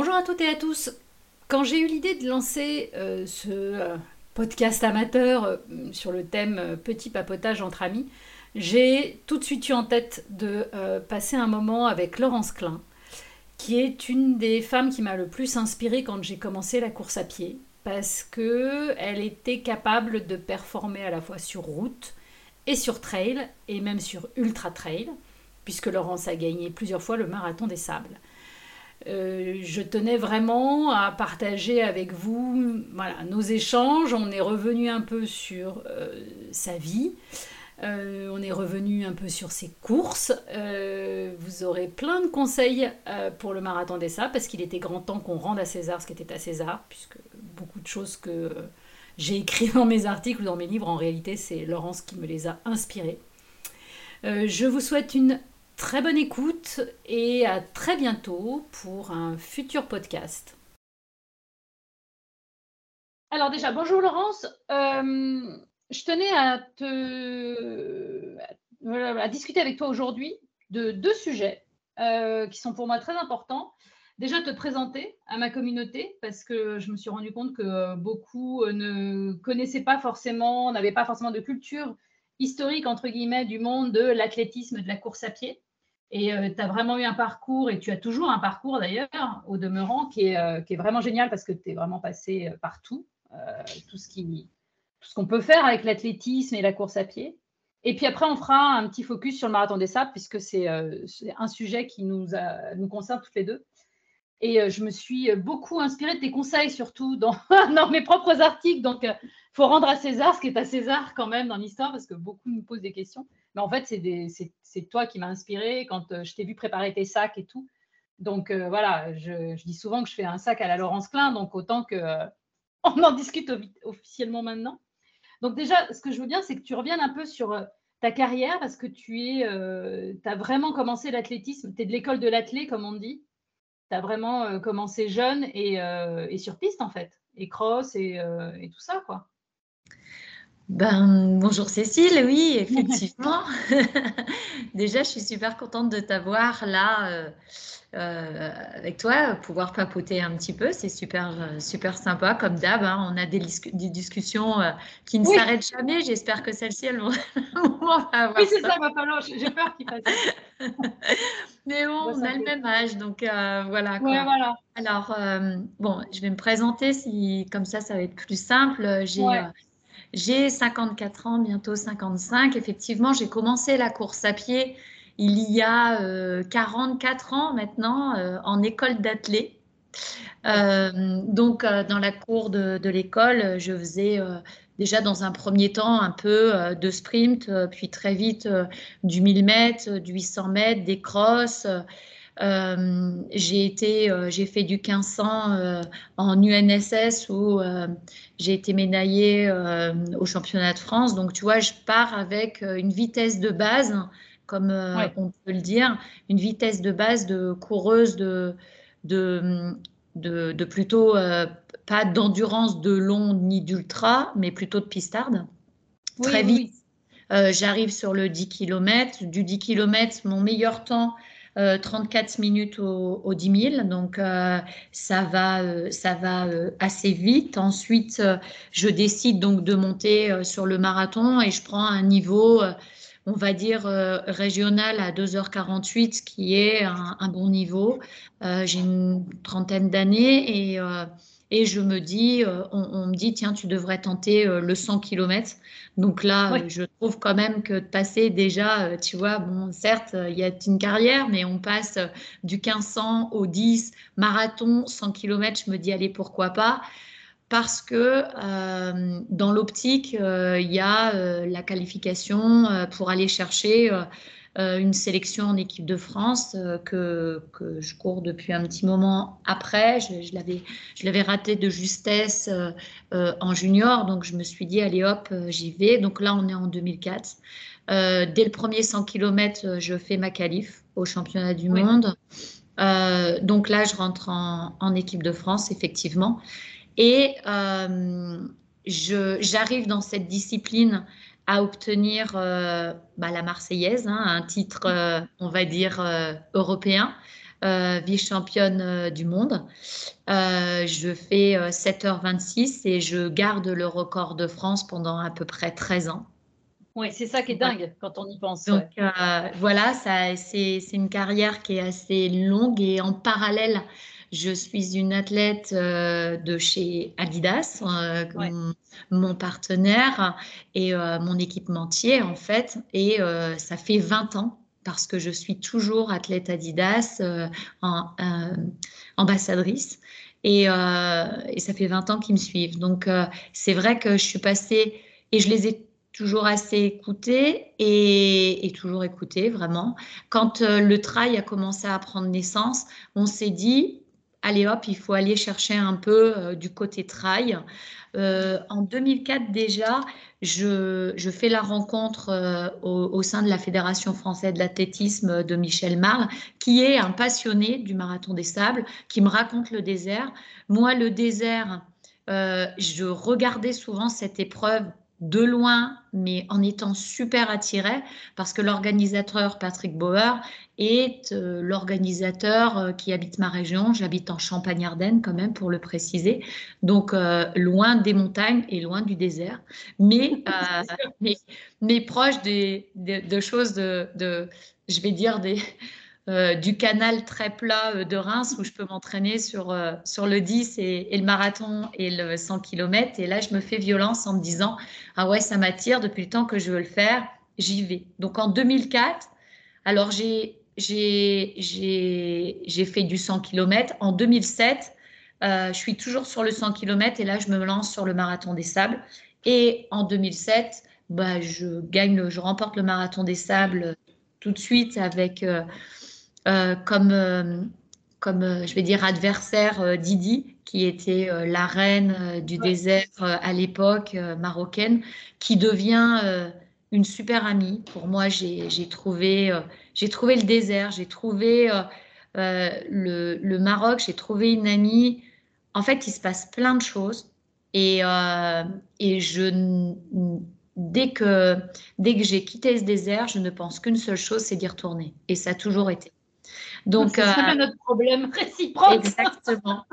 Bonjour à toutes et à tous. Quand j'ai eu l'idée de lancer euh, ce euh, podcast amateur euh, sur le thème petit papotage entre amis, j'ai tout de suite eu en tête de passer un moment avec Laurence Klein, qui est une des femmes qui m'a le plus inspirée quand j'ai commencé la course à pied, parce que elle était capable de performer à la fois sur route et sur trail, et même sur ultra trail, puisque Laurence a gagné plusieurs fois le marathon des sables. Euh, je tenais vraiment à partager avec vous nos échanges. On est revenu un peu sur euh, sa vie. Euh, on est revenu un peu sur ses courses. vous aurez plein de conseils pour le marathon des sables parce qu'il était grand temps qu'on rende à César ce qui était à César, puisque beaucoup de choses que j'ai écrites dans mes articles ou dans mes livres, en réalité, c'est Laurence qui me les a inspirées. je vous souhaite une Très bonne écoute et à très bientôt pour un futur podcast. Alors déjà, bonjour Laurence. Euh, je tenais à te à discuter avec toi aujourd'hui de deux sujets euh, qui sont pour moi très importants. Déjà te présenter à ma communauté parce que je me suis rendu compte que beaucoup ne connaissaient pas forcément, n'avaient pas forcément de culture historique entre guillemets du monde de l'athlétisme, de la course à pied. Et euh, tu as vraiment eu un parcours, et tu as toujours un parcours d'ailleurs, au demeurant, qui est, euh, qui est vraiment génial parce que tu es vraiment passé euh, partout, tout ce tout ce qu'on peut faire avec l'athlétisme et la course à pied. Et puis après, on fera un petit focus sur le marathon des sables, puisque c'est un sujet qui nous, nous concerne toutes les deux. Et je me suis beaucoup inspirée de tes conseils, surtout dans, dans mes propres articles. Donc, il faut rendre à César ce qui est à César quand même dans l'histoire, parce que beaucoup nous posent des questions. Mais en fait, c'est toi qui m'as inspiré quand euh, je t'ai vu préparer tes sacs et tout. Donc euh, voilà, je, dis souvent que je fais un sac à la Laurence Klein, donc autant que euh, on en discute officiellement maintenant. Donc déjà, ce que je veux bien, c'est que tu reviennes un peu sur ta carrière parce que tu as vraiment commencé l'athlétisme. Tu es de l'école de l'athlé, comme on dit. Tu as vraiment commencé jeune et, sur piste, en fait, et cross et, et tout ça, quoi. Ben, bonjour Cécile, oui, effectivement. Déjà, je suis super contente de t'avoir là euh, euh, avec toi, pouvoir papoter un petit peu. C'est super, euh, super sympa, comme d'hab. Hein. on a des, discussions qui ne s'arrêtent jamais. J'espère que celle-ci, elles vont, avoir. Oui, c'est ça, ma. J'ai peur qu'il passe. Mais bon, on a le même âge, donc voilà. Ouais, voilà. Alors, bon, je vais me présenter, si, comme ça, ça va être plus simple. J'ai. J'ai 54 ans, bientôt 55. Effectivement, j'ai commencé la course à pied il y a 44 euh, ans maintenant euh, en école d'athlée. Euh, donc, dans la cour de, l'école, je faisais déjà dans un premier temps un peu de sprint, puis très vite du 1000 mètres, du 800 mètres, des crosses. Euh, j'ai été, euh, j'ai fait du 1500 euh, en UNSS où j'ai été médaillée au championnat de France. Donc, tu vois, je pars avec une vitesse de base, comme on peut le dire, une vitesse de base de coureuse de, de, de, plutôt pas d'endurance de long ni d'ultra, mais plutôt de pistarde. Très vite, j'arrive sur le 10 km. Du 10 km, mon meilleur temps, 34 euh, minutes au, 10 000, donc euh, ça va, euh, ça va assez vite. Ensuite, je décide donc de monter sur le marathon et je prends un niveau, on va dire régional à 2h48, qui est un, bon niveau. J'ai une trentaine d'années et et je me dis, on, me dit, tiens, tu devrais tenter le 100 km. Donc là, je trouve quand même que de passer déjà, euh, tu vois, bon, certes, il y a une carrière, mais on passe euh, du 1500 au 10, marathon, 100 km, je me dis, allez, pourquoi pas? Parce que euh, dans l'optique, il y a la qualification pour aller chercher euh, une sélection en équipe de France euh, que, que, je cours depuis un petit moment après. Je, je l'avais raté de justesse euh, en junior, donc je me suis dit, allez hop, j'y vais. Donc là, on est en 2004. dès le premier 100 km, je fais ma qualif au championnat du monde. donc là, je rentre en, en, équipe de France, effectivement. Et j'arrive dans cette discipline à obtenir euh, bah, la Marseillaise, hein, un titre, euh, on va dire, euh, européen. vice-championne du monde. je fais 7h26 et je garde le record de France pendant à peu près 13 ans. Oui, c'est ça qui est dingue quand on y pense. Donc voilà, c'est une carrière qui est assez longue et en parallèle, je suis une athlète euh, de chez Adidas, euh, mon, partenaire et euh, mon équipementier en fait. Et ça fait 20 ans parce que je suis toujours athlète Adidas, en, ambassadrice. Et, et, ça fait 20 ans qu'ils me suivent. Donc c'est vrai que je suis passée et je les ai toujours assez écoutés et, et toujours écoutés vraiment. Quand le trail a commencé à prendre naissance, on s'est dit, allez hop, il faut aller chercher un peu euh, du côté trail. Euh, en 2004 déjà, je, fais la rencontre euh, au, sein de la Fédération française de l'athlétisme de Michel Marle, qui est un passionné du marathon des sables, qui me raconte le désert. Moi, le désert, je regardais souvent cette épreuve de loin, mais en étant super attiré, parce que l'organisateur Patrick Bauer est euh, l'organisateur euh, qui habite ma région. J'habite en Champagne-Ardenne quand même, pour le préciser. Donc, euh, loin des montagnes et loin du désert, mais, mais, proche des, de choses de, de, je vais dire, des, euh, du canal très plat euh, de Reims où je peux m'entraîner sur, euh, le 10 et, le marathon et le 100 km. Et là, je me fais violence en me disant Ah ouais, ça m'attire depuis le temps que je veux le faire, j'y vais. Donc en 2004, alors j'ai fait du 100 km. En 2007, je suis toujours sur le 100 km et là, je me lance sur le marathon des sables. Et en 2007, bah, je gagne, je remporte le marathon des sables tout de suite avec comme, euh, comme euh, je vais dire, adversaire Didi, qui était la reine du désert à l'époque marocaine, qui devient une super amie. Pour moi, j'ai trouvé, j'ai trouvé le désert, j'ai trouvé le, le, Maroc, j'ai trouvé une amie. En fait, il se passe plein de choses. Et, et je, dès que, dès que j'ai quitté ce désert, je ne pense qu'une seule chose, c'est d'y retourner. Et ça a toujours été. Donc, c'est euh, notre problème réciproque. Exactement.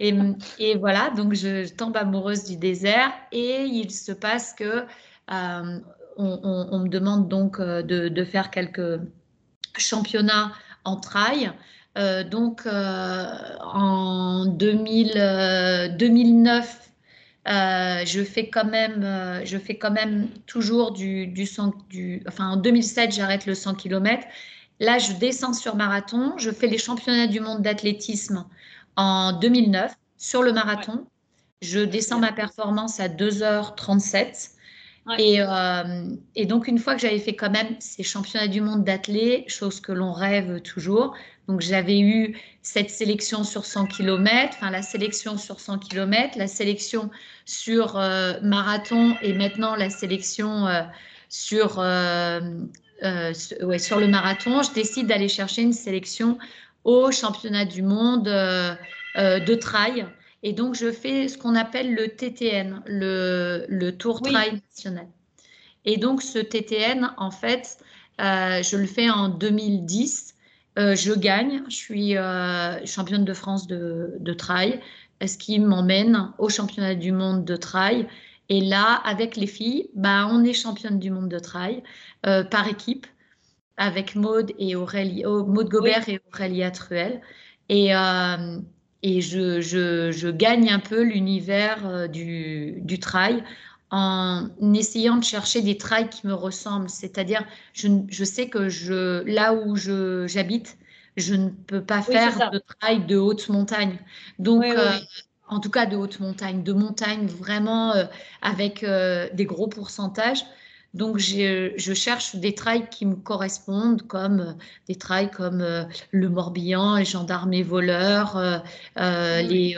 Et, et, voilà, donc je tombe amoureuse du désert et il se passe que euh, on, me demande donc euh, de, faire quelques championnats en trail. donc en 2000, 2009, je fais quand même, je fais quand même toujours du, du, 100, du enfin en 2007 j'arrête le 100 km Là, je descends sur marathon. Je fais les championnats du monde d'athlétisme en 2009 sur le marathon. Je descends ma performance à 2h37. Euh, et, donc, une fois que j'avais fait quand même ces championnats du monde d'athlé, chose que l'on rêve toujours, donc j'avais eu cette sélection sur 100 km, enfin la sélection sur 100 km, la sélection sur euh, marathon et maintenant la sélection euh, sur euh, ouais, sur le marathon, je décide d'aller chercher une sélection au championnat du monde euh, euh, de trail. Et donc, je fais ce qu'on appelle le TTN, le, le Tour Trail National. Et donc, ce TTN, en fait, je le fais en 2010. je gagne, je suis championne de France de, de trail, ce qui m'emmène au championnat du monde de trail. Et là, avec les filles, bah, on est championne du monde de trail euh, par équipe avec Maude et Aurélie, oh, Maude Gobert et Aurélia Truel. Et, euh, et je, je, je, gagne un peu l'univers euh, du, du trail en essayant de chercher des trails qui me ressemblent. C'est-à-dire, je, je, sais que je, là où j'habite, je, ne peux pas faire de trail de haute montagne. Donc, en tout cas de haute montagne, de montagne vraiment euh, avec euh, des gros pourcentages. Donc, je cherche des trails qui me correspondent, comme euh, des trails comme le Morbihan, les gendarmes et voleurs, les,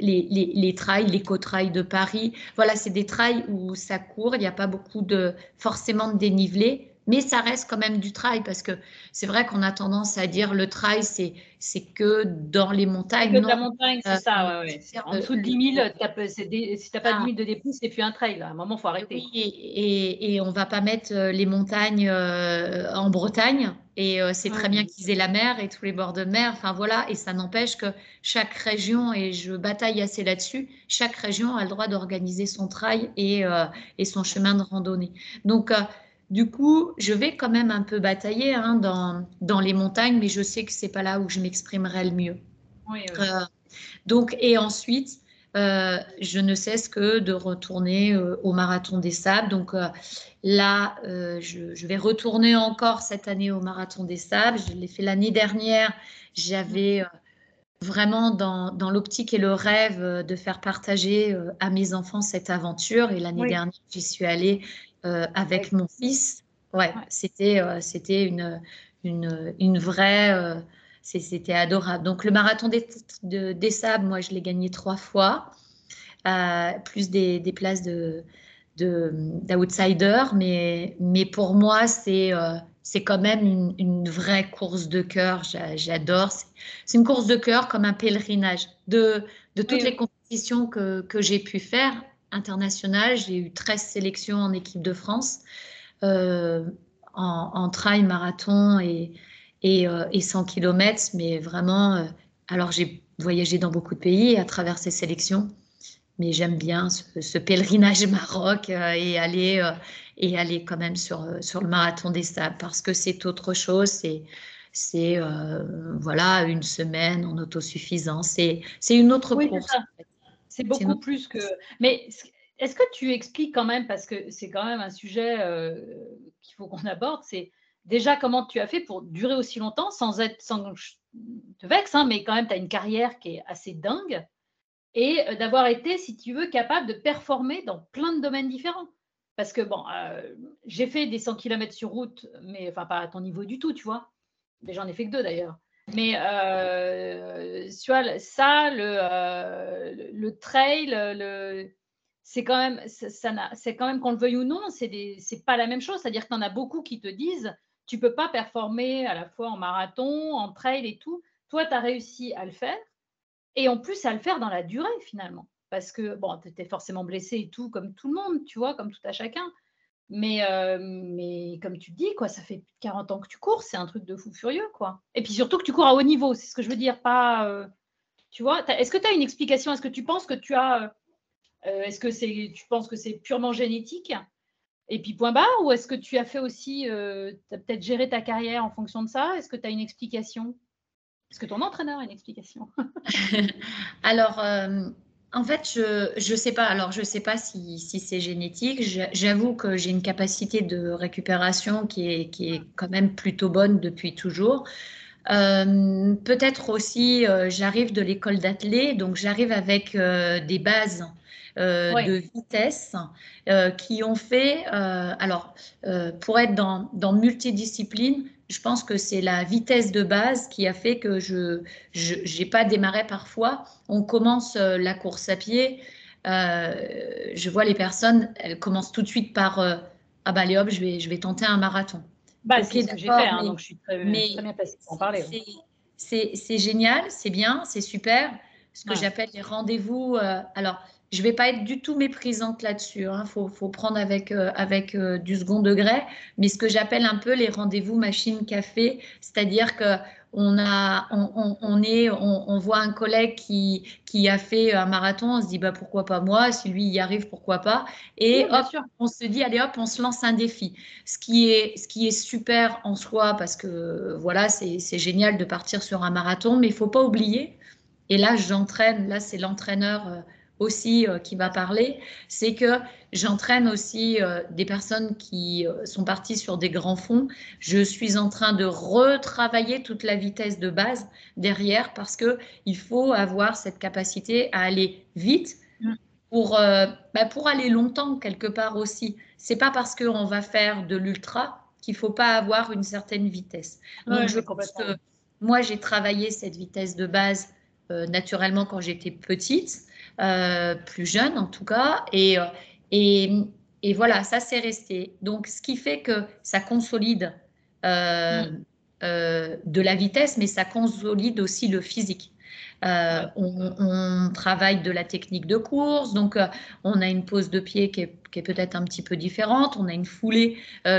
les, les, les, trails, l'éco-trail de Paris. Voilà, c'est des trails où ça court, il n'y a pas beaucoup de forcément de dénivelé, mais ça reste quand même du trail parce que c'est vrai qu'on a tendance à dire le trail, c'est, c'est que dans les montagnes. Que de la montagne, c'est ça, ouais, En dessous de 10 000, si tu n'as pas 10 000 de dépôt, c'est plus un trail. À un moment, il faut arrêter. Oui, et, et, on ne va pas mettre euh, les montagnes euh, en Bretagne Et euh, c'est très bien qu'ils aient la mer et tous les bords de mer. Enfin voilà, et ça n'empêche que chaque région, et je bataille assez là-dessus, chaque région a le droit d'organiser son trail et, euh, et, son chemin de randonnée. Donc euh, du coup, je vais quand même un peu batailler hein, dans, dans les montagnes, mais je sais que c'est pas là où je m'exprimerai le mieux. Oui, donc, et ensuite, euh, je ne cesse que de retourner euh, au marathon des sables. Donc euh, là, je, vais retourner encore cette année au marathon des sables. Je l'ai fait l'année dernière. J'avais vraiment dans, dans l'optique et le rêve de faire partager à mes enfants cette aventure. Et l'année dernière, j'y suis allée avec mon fils. Ouais, c'était c'était une, une, une vraie c'était adorable. Donc le marathon des, des sables, moi je l'ai gagné trois fois, euh, plus des, des, places de d'outsider, mais, mais pour moi c'est euh, c'est quand même une, une, vraie course de cœur. J'adore. C'est une course de cœur comme un pèlerinage. De, de toutes les compétitions que, que j'ai pu faire internationales, j'ai eu 13 sélections en équipe de France, euh, en, en trail, marathon et, et, 100 euh, km, mais vraiment, euh, alors j'ai voyagé dans beaucoup de pays à travers ces sélections, mais j'aime bien ce, pèlerinage Maroc euh, et aller et aller quand même sur sur le marathon des sables parce que c'est autre chose. C'est c'est voilà une semaine en autosuffisance. C'est c'est une autre course. C'est beaucoup plus que. Mais est-ce que tu expliques quand même parce que c'est quand même un sujet qu'il faut qu'on aborde. C'est déjà, comment tu as fait pour durer aussi longtemps sans être, sans te vexe, hein, mais quand même, tu as une carrière qui est assez dingue et euh, d'avoir été, si tu veux, capable de performer dans plein de domaines différents. Parce que, bon, euh, j'ai fait des 100 km sur route, mais enfin, pas à ton niveau du tout, tu vois. Mais j'en ai fait que deux d'ailleurs. Mais euh, tu vois, ça, le, trail, c'est quand même, qu'on le veuille ou non, c'est, c'est pas la même chose. C'est-à-dire qu'il y en a beaucoup qui te disent, tu peux pas performer à la fois en marathon, en trail et tout. Toi, tu as réussi à le faire et en plus à le faire dans la durée finalement. Parce que, bon, tu étais forcément blessé et tout, comme tout le monde, tu vois, comme tout à chacun. Mais, euh, mais comme tu dis, quoi, ça fait 40 ans que tu cours, c'est un truc de fou furieux, quoi. Et puis surtout que tu cours à haut niveau, c'est ce que je veux dire, pas. Euh, tu vois, est-ce que tu as une explication Est-ce que tu penses que tu as. Euh, est-ce que c'est, tu penses que c'est purement génétique? Et puis point barre Ou est-ce que tu as fait aussi, tu as peut-être géré ta carrière en fonction de ça? Est-ce que tu as une explication? Est-ce que ton entraîneur a une explication? Alors, en fait, je ne sais pas. Alors, je sais pas si, si c'est génétique. J'avoue que j'ai une capacité de récupération qui est, qui est quand même plutôt bonne depuis toujours. Euh, peut-être aussi, j'arrive de l'école d'athlée, donc j'arrive avec des bases euh, de vitesse euh, qui ont fait, euh, alors pour être dans, dans multidiscipline, je pense que c'est la vitesse de base qui a fait que je n'ai pas démarré parfois. On commence la course à pied. je vois les personnes, elles commencent tout de suite par ah bah allez hop, je vais, je vais tenter un marathon. Bah, c'est ce que j'ai fait, hein, donc je suis très, très bien placée pour en parler. C'est génial, c'est bien, c'est super. Ce que j'appelle les rendez-vous. alors, je ne vais pas être du tout méprisante là-dessus. Il hein. faut, faut, prendre avec, euh, avec euh, du second degré. Mais ce que j'appelle un peu les rendez-vous machine-café, c'est-à-dire que on, a, on, on, est, on, voit un collègue qui, qui a fait un marathon, on se dit bah, pourquoi pas moi, si lui y arrive, pourquoi pas? Et hop, on se dit allez hop, on se lance un défi. Ce qui est, ce qui est super en soi parce que voilà, c'est génial de partir sur un marathon, mais il faut pas oublier. Et là, j'entraîne, là, c'est l'entraîneur. Aussi euh, qui va parler, c'est que j'entraîne aussi euh, des personnes qui euh, sont parties sur des grands fonds. Je suis en train de retravailler toute la vitesse de base derrière parce que il faut avoir cette capacité à aller vite mm. pour, bah, pour aller longtemps quelque part aussi. C'est pas parce qu'on va faire de l'ultra qu'il faut pas avoir une certaine vitesse. Donc je pense que moi j'ai travaillé cette vitesse de base naturellement quand j'étais petite. Euh, plus jeune en tout cas. Et, euh, et, et voilà, ça c'est resté. Donc, ce qui fait que ça consolide euh, mm. de la vitesse, mais ça consolide aussi le physique. on, travaille de la technique de course, donc on a une pose de pied qui est, qui est peut-être un petit peu différente, on a une foulée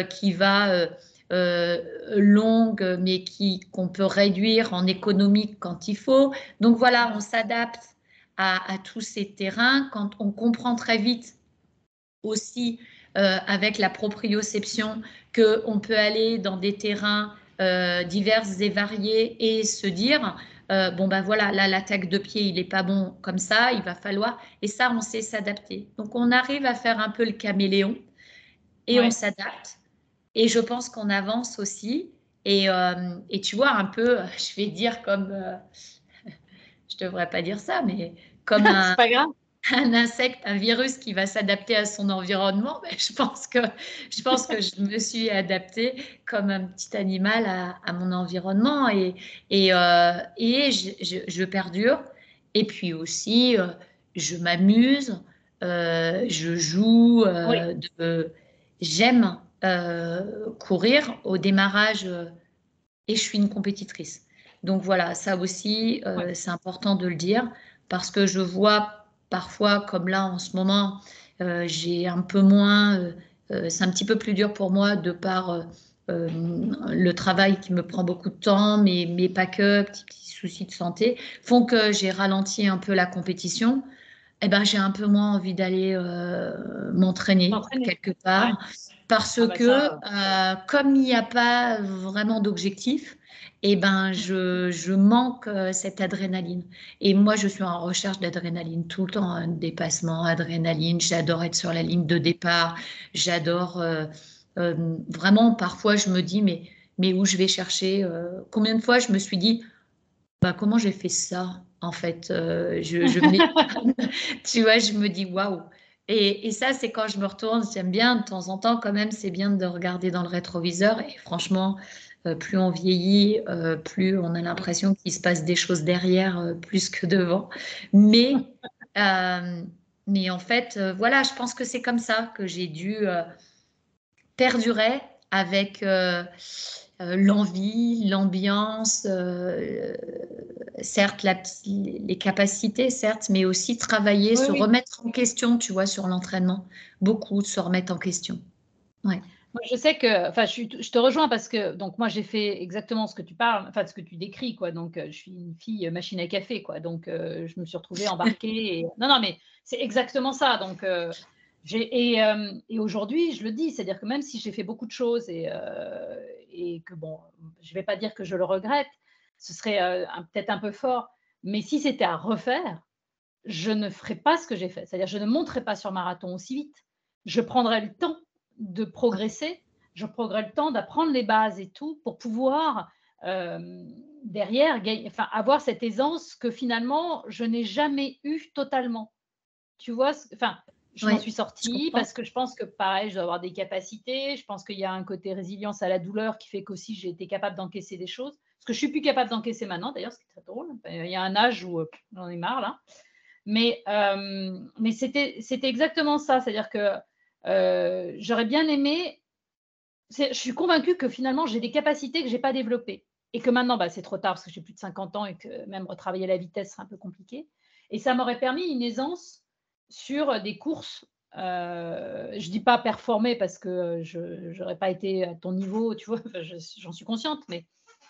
qui va longues, mais qui qu'on peut réduire en économique quand il faut. Donc voilà, on s'adapte à, tous ces terrains quand on comprend très vite aussi avec la proprioception qu'on peut aller dans des terrains divers et variés et se dire euh, bon ben voilà, là l'attaque de pied, il n'est pas bon comme ça, il va falloir, et ça on sait s'adapter. Donc on arrive à faire un peu le caméléon et on s'adapte. Et je pense qu'on avance aussi. Et, euh, et, tu vois un peu, je vais dire comme, euh, je devrais pas dire ça, mais comme un, pas grave un insecte, un virus qui va s'adapter à son environnement, mais je pense que je pense que je me suis adaptée comme un petit animal à, mon environnement et et, euh, et je, je, perdure. Et puis aussi, euh, je m'amuse, euh, je joue, j'aime courir au démarrage et je suis une compétitrice. Donc voilà, ça aussi, c'est important de le dire parce que je vois Parfois, comme là en ce moment, euh, j'ai un peu moins, euh, euh, c'est un petit peu plus dur pour moi de par le travail qui me prend beaucoup de temps, pas que, petits, petits soucis de santé, font que j'ai ralenti un peu la compétition. Eh ben, j'ai un peu moins envie d'aller m'entraîner quelque part. Parce ah bah que, comme il n'y a pas vraiment d'objectif, eh ben, je, je manque euh, cette adrénaline. Et moi, je suis en recherche d'adrénaline tout le temps, un dépassement, adrénaline. J'adore être sur la ligne de départ. J'adore euh, euh, vraiment, parfois, je me dis, mais, mais où je vais chercher Combien de fois je me suis dit, bah, comment j'ai fait ça en fait je, je Tu vois, je me dis, waouh et, et, ça, c'est quand je me retourne, j'aime bien de temps en temps quand même, c'est bien de regarder dans le rétroviseur. Et franchement, euh, plus on vieillit, euh, plus on a l'impression qu'il se passe des choses derrière euh, plus que devant. Mais, mais en fait, voilà, je pense que c'est comme ça que j'ai dû perdurer avec l'envie, l'ambiance, certes les capacités, certes, mais aussi travailler, se remettre en question, tu vois, sur l'entraînement. Beaucoup se remettre en question. Ouais. Moi, je sais que, enfin, je, te rejoins parce que, donc, moi, j'ai fait exactement ce que tu parles, enfin, ce que tu décris, quoi. Donc, euh, je suis une fille machine à café, quoi. Donc, euh, je me suis retrouvée embarquée. Et... Non, non, mais c'est exactement ça. Donc, euh, et, et aujourd'hui, je le dis, c'est-à-dire que même si j'ai fait beaucoup de choses et, et que, bon, je vais pas dire que je le regrette, ce serait peut-être un peu fort, mais si c'était à refaire, je ne ferais pas ce que j'ai fait. C'est-à-dire, je ne monterais pas sur marathon aussi vite. Je prendrais le temps de progresser, je prendrai le temps d'apprendre les bases et tout pour pouvoir euh, derrière enfin, avoir cette aisance que finalement je n'ai jamais eu totalement. Tu vois, enfin, je m'en suis sortie parce que je pense que pareil, je dois avoir des capacités. Je pense qu'il y a un côté résilience à la douleur qui fait qu'aussi j'ai été capable d'encaisser des choses. Ce que je suis plus capable d'encaisser maintenant, d'ailleurs, c'est très drôle. Il y a un âge où euh, j'en ai marre là. Mais, euh, mais c'était exactement ça. C'est-à-dire que euh, j'aurais bien aimé. Je suis convaincue que finalement, j'ai des capacités que je n'ai pas développées. Et que maintenant, bah, c'est trop tard parce que j'ai plus de 50 ans et que même retravailler la vitesse serait un peu compliqué. Et ça m'aurait permis une aisance sur des courses. Euh, je ne dis pas performer parce que je n'aurais pas été à ton niveau, tu vois, j'en suis consciente, mais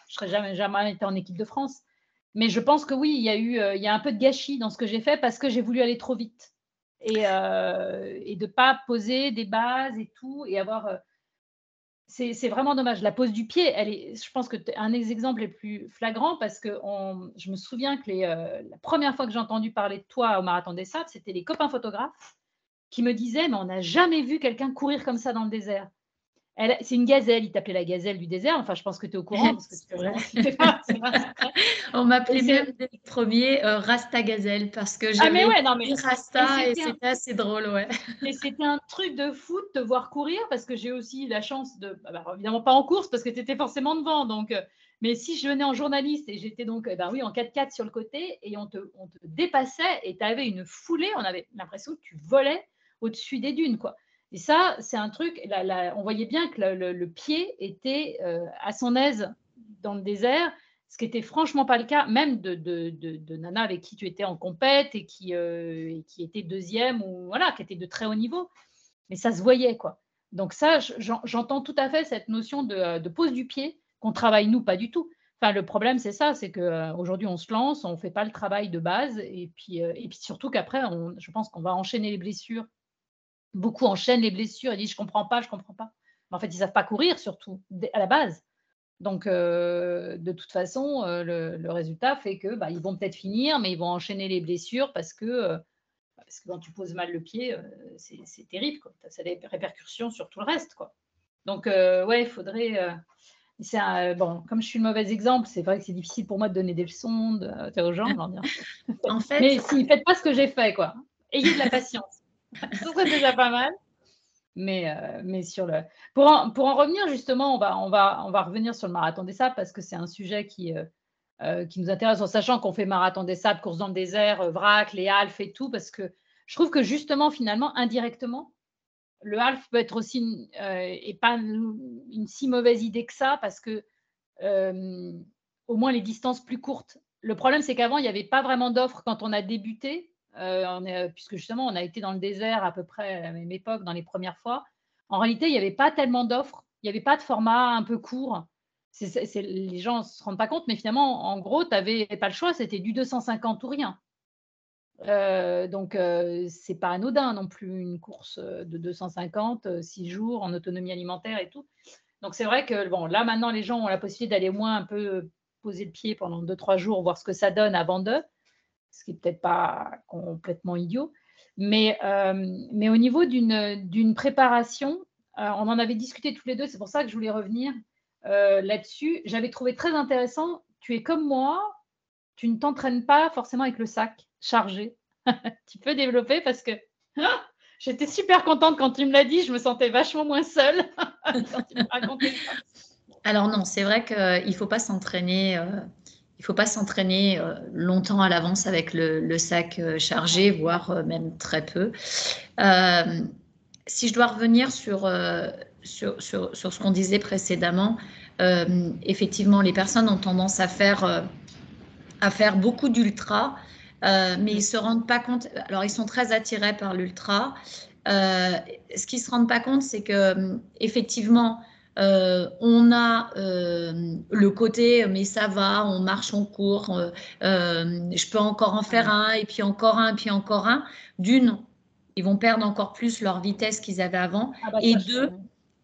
je serais jamais, jamais été en équipe de France. Mais je pense que oui, il y a eu euh, il y a un peu de gâchis dans ce que j'ai fait parce que j'ai voulu aller trop vite et, euh, et de ne pas poser des bases et tout, et avoir. Euh, c'est vraiment dommage. La pose du pied, elle est, je pense que un des exemples les plus flagrants parce que je me souviens que euh, la première fois que j'ai entendu parler de toi au Marathon des Sables, c'était les copains photographes qui me disaient Mais on n'a jamais vu quelqu'un courir comme ça dans le désert c'est une gazelle, il t'appelait la gazelle du désert. Enfin, je pense que tu es au courant. On m'appelait même dès le premier euh, Rasta Gazelle parce que j'avais ah, mais ouais, non, mais... Rasta et c'était assez drôle. Ouais. Et c'était un truc de foot de voir courir parce que j'ai aussi la chance de. Bah, bah, évidemment, pas en course parce que tu étais forcément devant. Donc, euh, mais si je venais en journaliste et j'étais donc bah, oui, en 4x4 sur le côté et on te, on te dépassait et tu avais une foulée, on avait l'impression que tu volais au-dessus des dunes. quoi. Et ça, c'est un truc, on voyait bien que le, pied était euh, à son aise dans le désert, ce qui était franchement pas le cas, même de, Nana avec qui tu étais en compète et qui, euh, était deuxième ou voilà, qui était de très haut niveau. Mais ça se voyait, quoi. Donc ça, j'entends tout à fait cette notion de, pose du pied qu'on travaille nous, pas du tout. Enfin, le problème, c'est ça, c'est qu'aujourd'hui, on se lance, on ne fait pas le travail de base, et puis, et puis surtout qu'après, je pense qu'on va enchaîner les blessures. Beaucoup enchaînent les blessures et disent, je ne comprends pas, je ne comprends pas. Mais en fait, ils ne savent pas courir, surtout, à la base. Donc, de toute façon, le, résultat fait que bah, ils vont peut-être finir, mais ils vont enchaîner les blessures parce que, parce que quand tu poses mal le pied, c'est terrible. Quoi. Ça a des répercussions sur tout le reste. Quoi. Donc, ouais, il faudrait. bon, comme je suis le mauvais exemple, c'est vrai que c'est difficile pour moi de donner des leçons de, aux gens. en fait, mais si, faites pas ce que j'ai fait, quoi. Ayez de la patience. Ce serait déjà pas mal. Mais, euh, mais sur le... pour, en, pour en revenir justement, on va, on, va, on va revenir sur le marathon des sables parce que c'est un sujet qui, euh, euh, qui nous intéresse en sachant qu'on fait marathon des sables, course dans le désert, vrac, les halfs et tout, parce que je trouve que justement, finalement, indirectement, le half peut être aussi et pas une, si mauvaise idée que ça parce que au moins les distances plus courtes. Le problème, c'est qu'avant, il n'y avait pas vraiment d'offres quand on a débuté. Euh, on est, puisque justement, on a été dans le désert à peu près à la même époque, dans les premières fois. En réalité, il n'y avait pas tellement d'offres, il n'y avait pas de format un peu court. les gens ne se rendent pas compte, mais finalement, en gros, tu n'avais pas le choix, c'était du 250 ou rien. Euh, donc, euh, c'est pas anodin non plus une course de 250, 6 jours en autonomie alimentaire et tout. Donc, c'est vrai que bon, là, maintenant, les gens ont la possibilité d'aller moins un peu poser le pied pendant 2-3 jours, voir ce que ça donne avant d'eux ce qui n'est peut-être pas complètement idiot. Mais, euh, mais au niveau d'une préparation, euh, on en avait discuté tous les deux, c'est pour ça que je voulais revenir euh, là-dessus. J'avais trouvé très intéressant, tu es comme moi, tu ne t'entraînes pas forcément avec le sac chargé. tu peux développer parce que j'étais super contente quand tu me l'as dit, je me sentais vachement moins seule Alors non, c'est vrai qu'il ne faut pas s'entraîner il ne faut pas s'entraîner euh, longtemps à l'avance avec le, sac euh, chargé, voire euh, même très peu. si je dois revenir sur, sur, sur, ce qu'on disait précédemment, effectivement, les personnes ont tendance à faire, à faire beaucoup d'ultra, mais ils ne se rendent pas compte. Alors, ils sont très attirés par l'ultra. ce qu'ils ne se rendent pas compte, c'est que effectivement, euh, on a euh, le côté, mais ça va, on marche, on court, euh, je peux encore en faire un, et puis encore un, et puis encore un. D'une, ils vont perdre encore plus leur vitesse qu'ils avaient avant. Ah bah, et deux,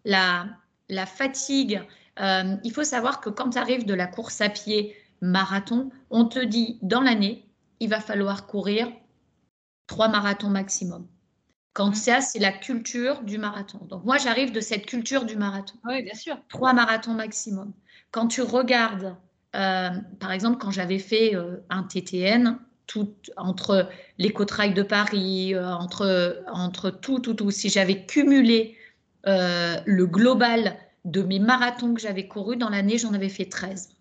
la, la, fatigue. il faut savoir que quand tu arrives de la course à pied marathon, on te dit dans l'année, il va falloir courir trois marathons maximum. Quand ça, c'est la culture du marathon. Donc moi, j'arrive de cette culture du marathon. Oui, bien sûr. Trois marathons maximum. Quand tu regardes, euh, par exemple, quand j'avais fait euh, un TTN, tout, entre l'éco-trail de Paris, euh, entre, entre tout, tout, tout, si j'avais cumulé le global de mes marathons que j'avais courus dans l'année, j'en avais fait 13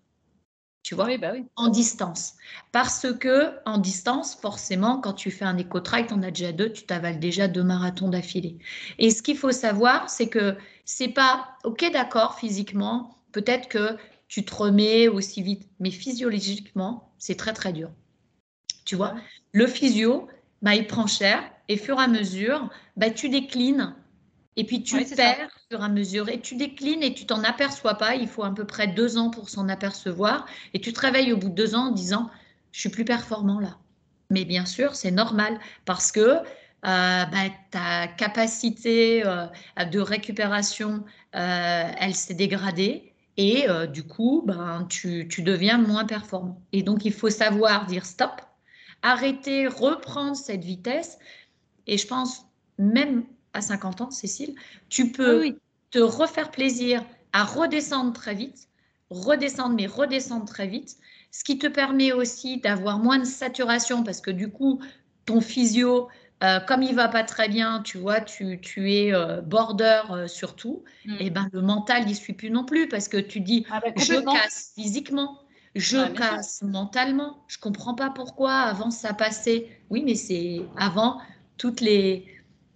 tu vois, bah oui. en distance. Parce que en distance, forcément, quand tu fais un éco-trail, tu en as déjà deux, tu t'avales déjà deux marathons d'affilée. Et ce qu'il faut savoir, c'est que c'est pas, ok, d'accord, physiquement, peut-être que tu te remets aussi vite, mais physiologiquement, c'est très très dur. Tu vois, le physio, bah, il prend cher et fur et à mesure, bah, tu déclines et puis tu perds fur et à mesure et tu déclines et tu t'en aperçois pas. Il faut à peu près deux ans pour s'en apercevoir. Et tu te réveilles au bout de deux ans en disant Je suis plus performant là. Mais bien sûr, c'est normal parce que euh, bah, ta capacité euh, de récupération, euh, elle s'est dégradée. Et du coup, ben, tu, tu deviens moins performant. Et donc, il faut savoir dire stop, arrêter, reprendre cette vitesse. Et je pense, même à 50 ans, Cécile, tu peux te refaire plaisir à redescendre très vite, redescendre, mais redescendre très vite, ce qui te permet aussi d'avoir moins de saturation parce que du coup, ton physio, euh, comme il va pas très bien, tu vois, tu, tu es euh, border euh, surtout, mm. et ben le mental n'y suit plus non plus parce que tu dis ah bah, je casse physiquement, je casse mentalement, je comprends pas pourquoi avant ça passait. Oui, mais c'est avant toutes les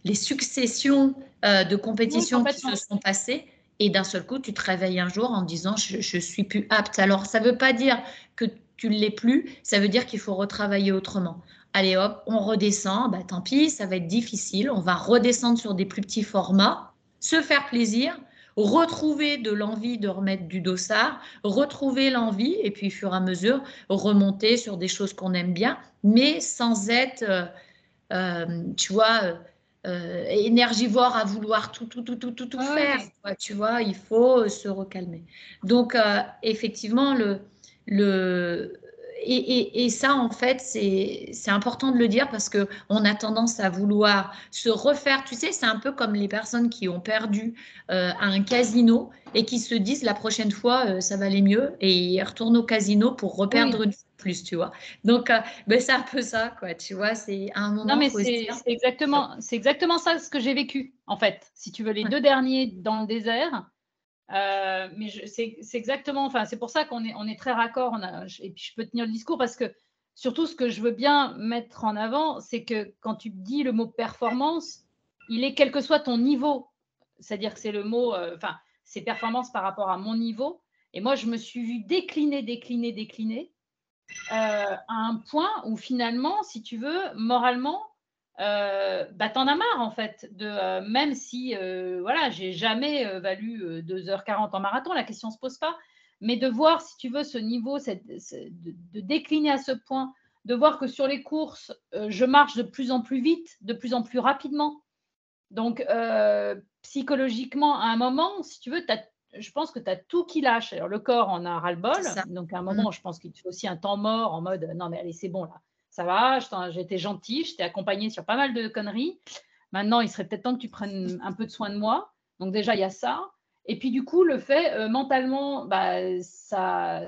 les successions euh, de compétitions qui se sont passées. Et d'un seul coup, tu te réveilles un jour en disant je, ne suis plus apte. Alors, ça ne veut pas dire que tu ne l'es plus, ça veut dire qu'il faut retravailler autrement. Allez hop, on redescend, bah, tant pis, ça va être difficile, on va redescendre sur des plus petits formats, se faire plaisir, retrouver de l'envie de remettre du dossard, retrouver l'envie et puis, au fur et à mesure, remonter sur des choses qu'on aime bien, mais sans être, euh, euh, tu vois, euh, énergivore à vouloir tout, tout, tout, tout, tout, tout faire. tu vois, il faut se recalmer. Donc, effectivement, le, le, et, ça, en fait, c'est important de le dire parce qu'on a tendance à vouloir se refaire. Tu sais, c'est un peu comme les personnes qui ont perdu euh, à un casino et qui se disent la prochaine fois, euh, ça va aller mieux et ils retournent au casino pour reperdre une plus, tu vois. Donc, euh, ben, c'est un peu ça, quoi. Tu vois, c'est un moment. Non, mais c'est exactement, exactement ça ce que j'ai vécu, en fait. Si tu veux, les deux derniers dans le désert euh, mais c'est exactement, enfin, c'est pour ça qu'on est, on très raccord. et puis je peux tenir le discours parce que surtout ce que je veux bien mettre en avant, c'est que quand tu dis le mot performance, il est quel que soit ton niveau. C'est-à-dire que c'est le mot, euh, enfin, c'est performance par rapport à mon niveau. Et moi, je me suis vue décliner, décliner, décliner euh, à un point où finalement, si tu veux, moralement, euh, bah, t'en as marre en fait, de, euh, même si euh, voilà, j'ai jamais valu 2h40 en marathon, la question ne se pose pas, mais de voir si tu veux ce niveau, de, décliner à ce point, de voir que sur les courses, je marche de plus en plus vite, de plus en plus rapidement. Donc psychologiquement, à un moment, si tu veux, je pense que tu as tout qui lâche. Alors, le corps en a ras-le-bol. Donc, à un moment, mmh. je pense qu'il te faut aussi un temps mort en mode non, mais allez, c'est bon là ça va, j'étais gentille, je t'ai accompagnée sur pas mal de conneries. Maintenant, il serait peut-être temps que tu prennes un peu de soin de moi. Donc déjà, il y a ça. Et puis du coup, le fait euh, mentalement, bah, ça,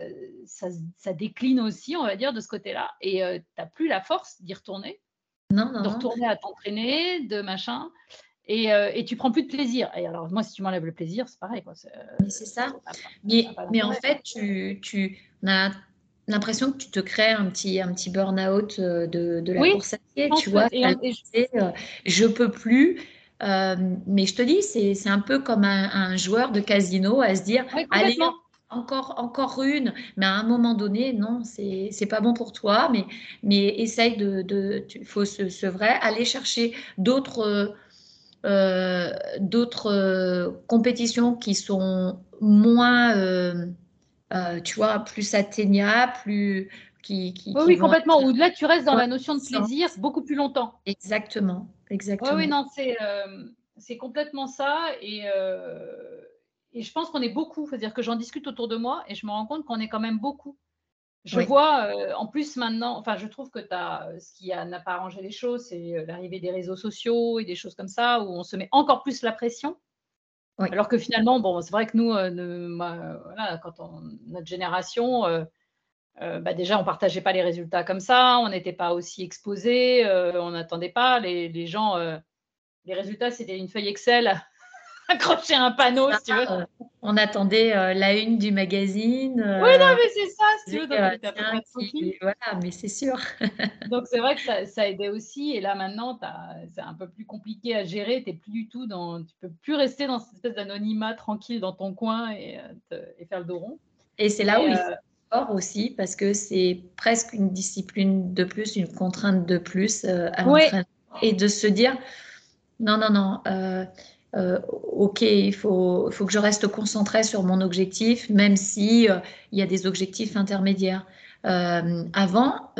ça, décline aussi, on va dire, de ce côté-là. Et euh, tu n'as plus la force d'y retourner. Non, non, de retourner à t'entraîner, de machin. Et, euh, et, tu prends plus de plaisir. Et alors, moi, si tu m'enlèves le plaisir, c'est pareil. Quoi. mais c'est ça. mais, mais en fait, tu, tu as l'impression que tu te crées un petit, un petit burn-out euh, de, de, la course à pied, tu vois. Et, euh, je peux plus. Euh, mais je te dis, c'est un peu comme un, joueur de casino à se dire, allez, encore, encore une, mais à un moment donné, non, c'est pas bon pour toi, mais, mais essaye de, il faut se, vrai, aller chercher d'autres d'autres compétitions qui sont moins euh, tu vois, plus atteignable, plus. Qui, qui, oui, complètement. Ou là, tu restes dans la notion de plaisir beaucoup plus longtemps. Exactement. Exactement. Oui, non, c'est euh, complètement ça. Et, euh, et je pense qu'on est beaucoup. C'est-à-dire que j'en discute autour de moi et je me rends compte qu'on est quand même beaucoup. Je vois, en plus maintenant, enfin, je trouve que as, ce qui n'a pas arrangé les choses, c'est l'arrivée des réseaux sociaux et des choses comme ça, où on se met encore plus la pression. Alors que finalement, bon, c'est vrai que nous, euh, voilà, quand on, notre génération, euh, euh, bah déjà, on partageait pas les résultats comme ça, on n'était pas aussi exposés, on n'attendait pas. Les, les gens, les résultats, c'était une feuille Excel accrocher un panneau, si tu veux. Euh, on attendait euh, la une du magazine. oui, non, mais c'est ça, si tu veux. voilà, mais c'est sûr. donc, c'est vrai que ça, ça, aidait aussi. Et là, maintenant, c'est un peu plus compliqué à gérer. Es plus du tout dans, tu peux plus rester dans cette espèce d'anonymat tranquille dans ton coin et, euh, et, faire le dos rond. Et c'est là où il faut aussi parce que c'est presque une discipline de plus, une contrainte de plus à oui. Et de se dire, non, non, non. Euh, ok, il faut, faut, que je reste concentré sur mon objectif, même si euh, il y a des objectifs intermédiaires. Euh, avant,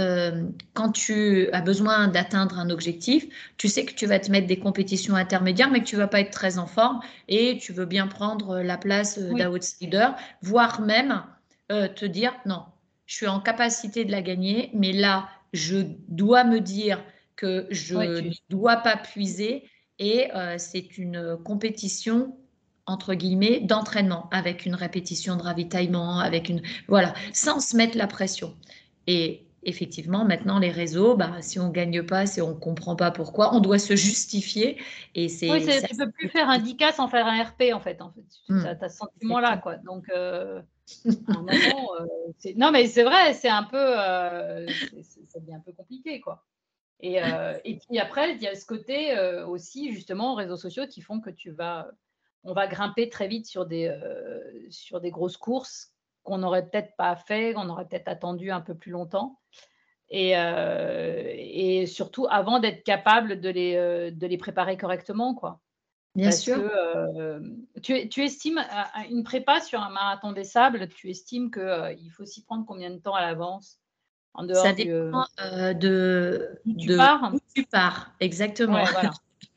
quand tu as besoin d'atteindre un objectif, tu sais que tu vas te mettre des compétitions intermédiaires, mais que tu vas pas être très en forme et tu veux bien prendre la place d'outsider, voire même te dire non, je suis en capacité de la gagner, mais là, je dois me dire que je ne dois pas puiser et euh, c'est une compétition entre guillemets d'entraînement avec une répétition de ravitaillement, avec une voilà, sans se mettre la pression. Et effectivement, maintenant les réseaux, bah, si on gagne pas, si on comprend pas pourquoi, on doit se justifier. Et c'est. Oui, tu peux plus faire un DICA sans faire un RP en fait. En fait, tu hmm. as, ce sentiment-là, quoi. Donc. Euh, un moment, euh, non, mais c'est vrai, c'est un peu, ça devient un peu compliqué, quoi. Euh, et, puis après, il y a ce côté euh, aussi, justement, réseaux sociaux qui font que tu vas, on va grimper très vite sur des, euh, sur des grosses courses qu'on n'aurait peut-être pas fait, qu'on aurait peut-être attendu un peu plus longtemps. Et, et surtout avant d'être capable de les, de les préparer correctement. Quoi. Bien sûr. tu, tu, estimes une prépa sur un marathon des sables, tu estimes qu'il faut s'y prendre combien de temps à l'avance? En dehors Ça dépend de, où tu pars. Où tu pars, exactement. voilà.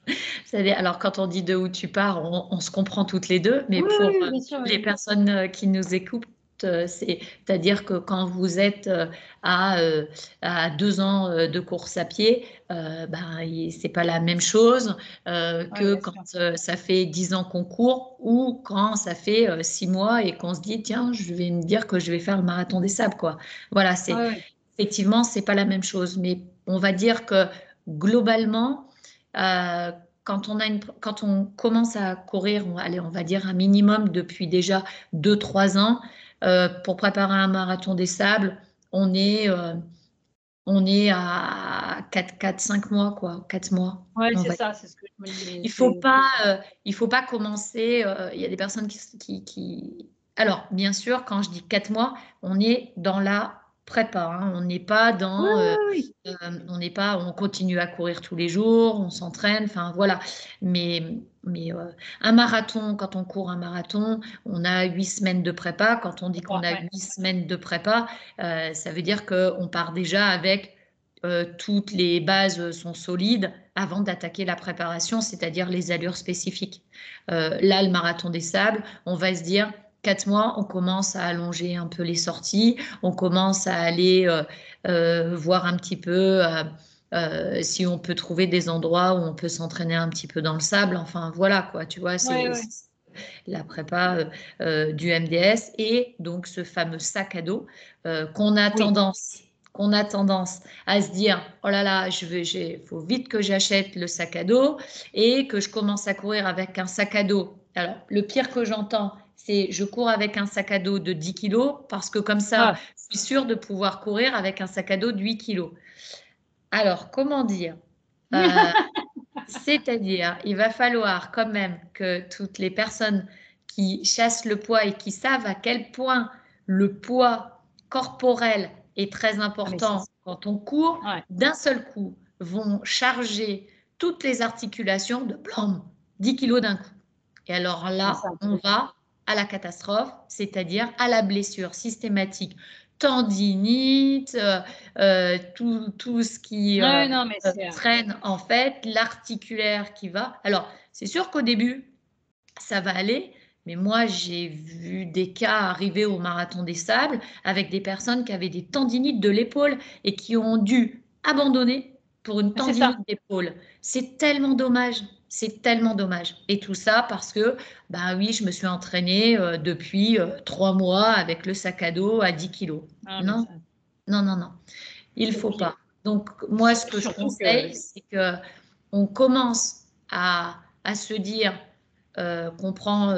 Alors, quand on dit de où tu pars, on, se comprend toutes les deux, mais pour les personnes qui nous écoutent, euh, c'est-à-dire que quand vous êtes euh, à, euh, à deux ans de course à pied, euh, ben, c'est pas la même chose que quand ça fait dix ans qu'on court ou quand ça fait six mois et qu'on se dit tiens, je vais me dire que je vais faire le marathon des sables quoi. Voilà, c'est effectivement c'est pas la même chose, mais on va dire que globalement quand on, a une, quand on commence à courir, on, allez, on va dire un minimum depuis déjà deux, trois ans, euh, pour préparer un marathon des sables, on est, euh, on est à 4-5 mois, quoi, 4 mois. Oui, c'est ça, c'est ce que je me dis. Il ne faut, pas, euh, il faut pas commencer. il y a des personnes qui, qui, Alors, bien sûr, quand je dis 4 mois, on est dans la prépa. Hein. On n'est pas dans, on n'est pas, on continue à courir tous les jours, on s'entraîne, enfin voilà. Mais mais euh, un marathon, quand on court un marathon, on a huit semaines de prépa. Quand on dit qu'on a huit semaines de prépa, euh, ça veut dire qu'on part déjà avec euh, toutes les bases sont solides avant d'attaquer la préparation, c'est-à-dire les allures spécifiques. là, le marathon des sables, on va se dire quatre mois, on commence à allonger un peu les sorties, on commence à aller voir un petit peu euh, si on peut trouver des endroits où on peut s'entraîner un petit peu dans le sable. Enfin, voilà quoi, tu vois, c'est la prépa euh, euh, du MDS et donc ce fameux sac à dos qu'on a tendance qu'on a tendance à se dire oh là là, je faut vite que j'achète le sac à dos et que je commence à courir avec un sac à dos. Alors, le pire que j'entends, c'est je cours avec un sac à dos de 10 kilos parce que comme ça, ah. je suis sûre de pouvoir courir avec un sac à dos de 8 kilos. Alors, comment dire euh, C'est-à-dire, il va falloir quand même que toutes les personnes qui chassent le poids et qui savent à quel point le poids corporel est très ah, important quand on court, d'un seul coup, vont charger toutes les articulations de blanc, 10 kilos d'un coup. Et alors là, on va à la catastrophe, c'est-à-dire à la blessure systématique tendinite, euh, euh, tout, tout, ce qui euh, traîne en fait, l'articulaire qui va. Alors, c'est sûr qu'au début, ça va aller, mais moi, j'ai vu des cas arriver au marathon des sables avec des personnes qui avaient des tendinites de l'épaule et qui ont dû abandonner pour une tendinite d'épaule. C'est tellement dommage. C'est tellement dommage. Et tout ça parce que, bah oui, je me suis entraînée euh, depuis euh, trois mois avec le sac à dos à 10 kilos. Ah, non, non, non, non. Il faut pas. Donc, moi, ce que je conseille, c'est que on commence à, à se dire euh, qu'on prend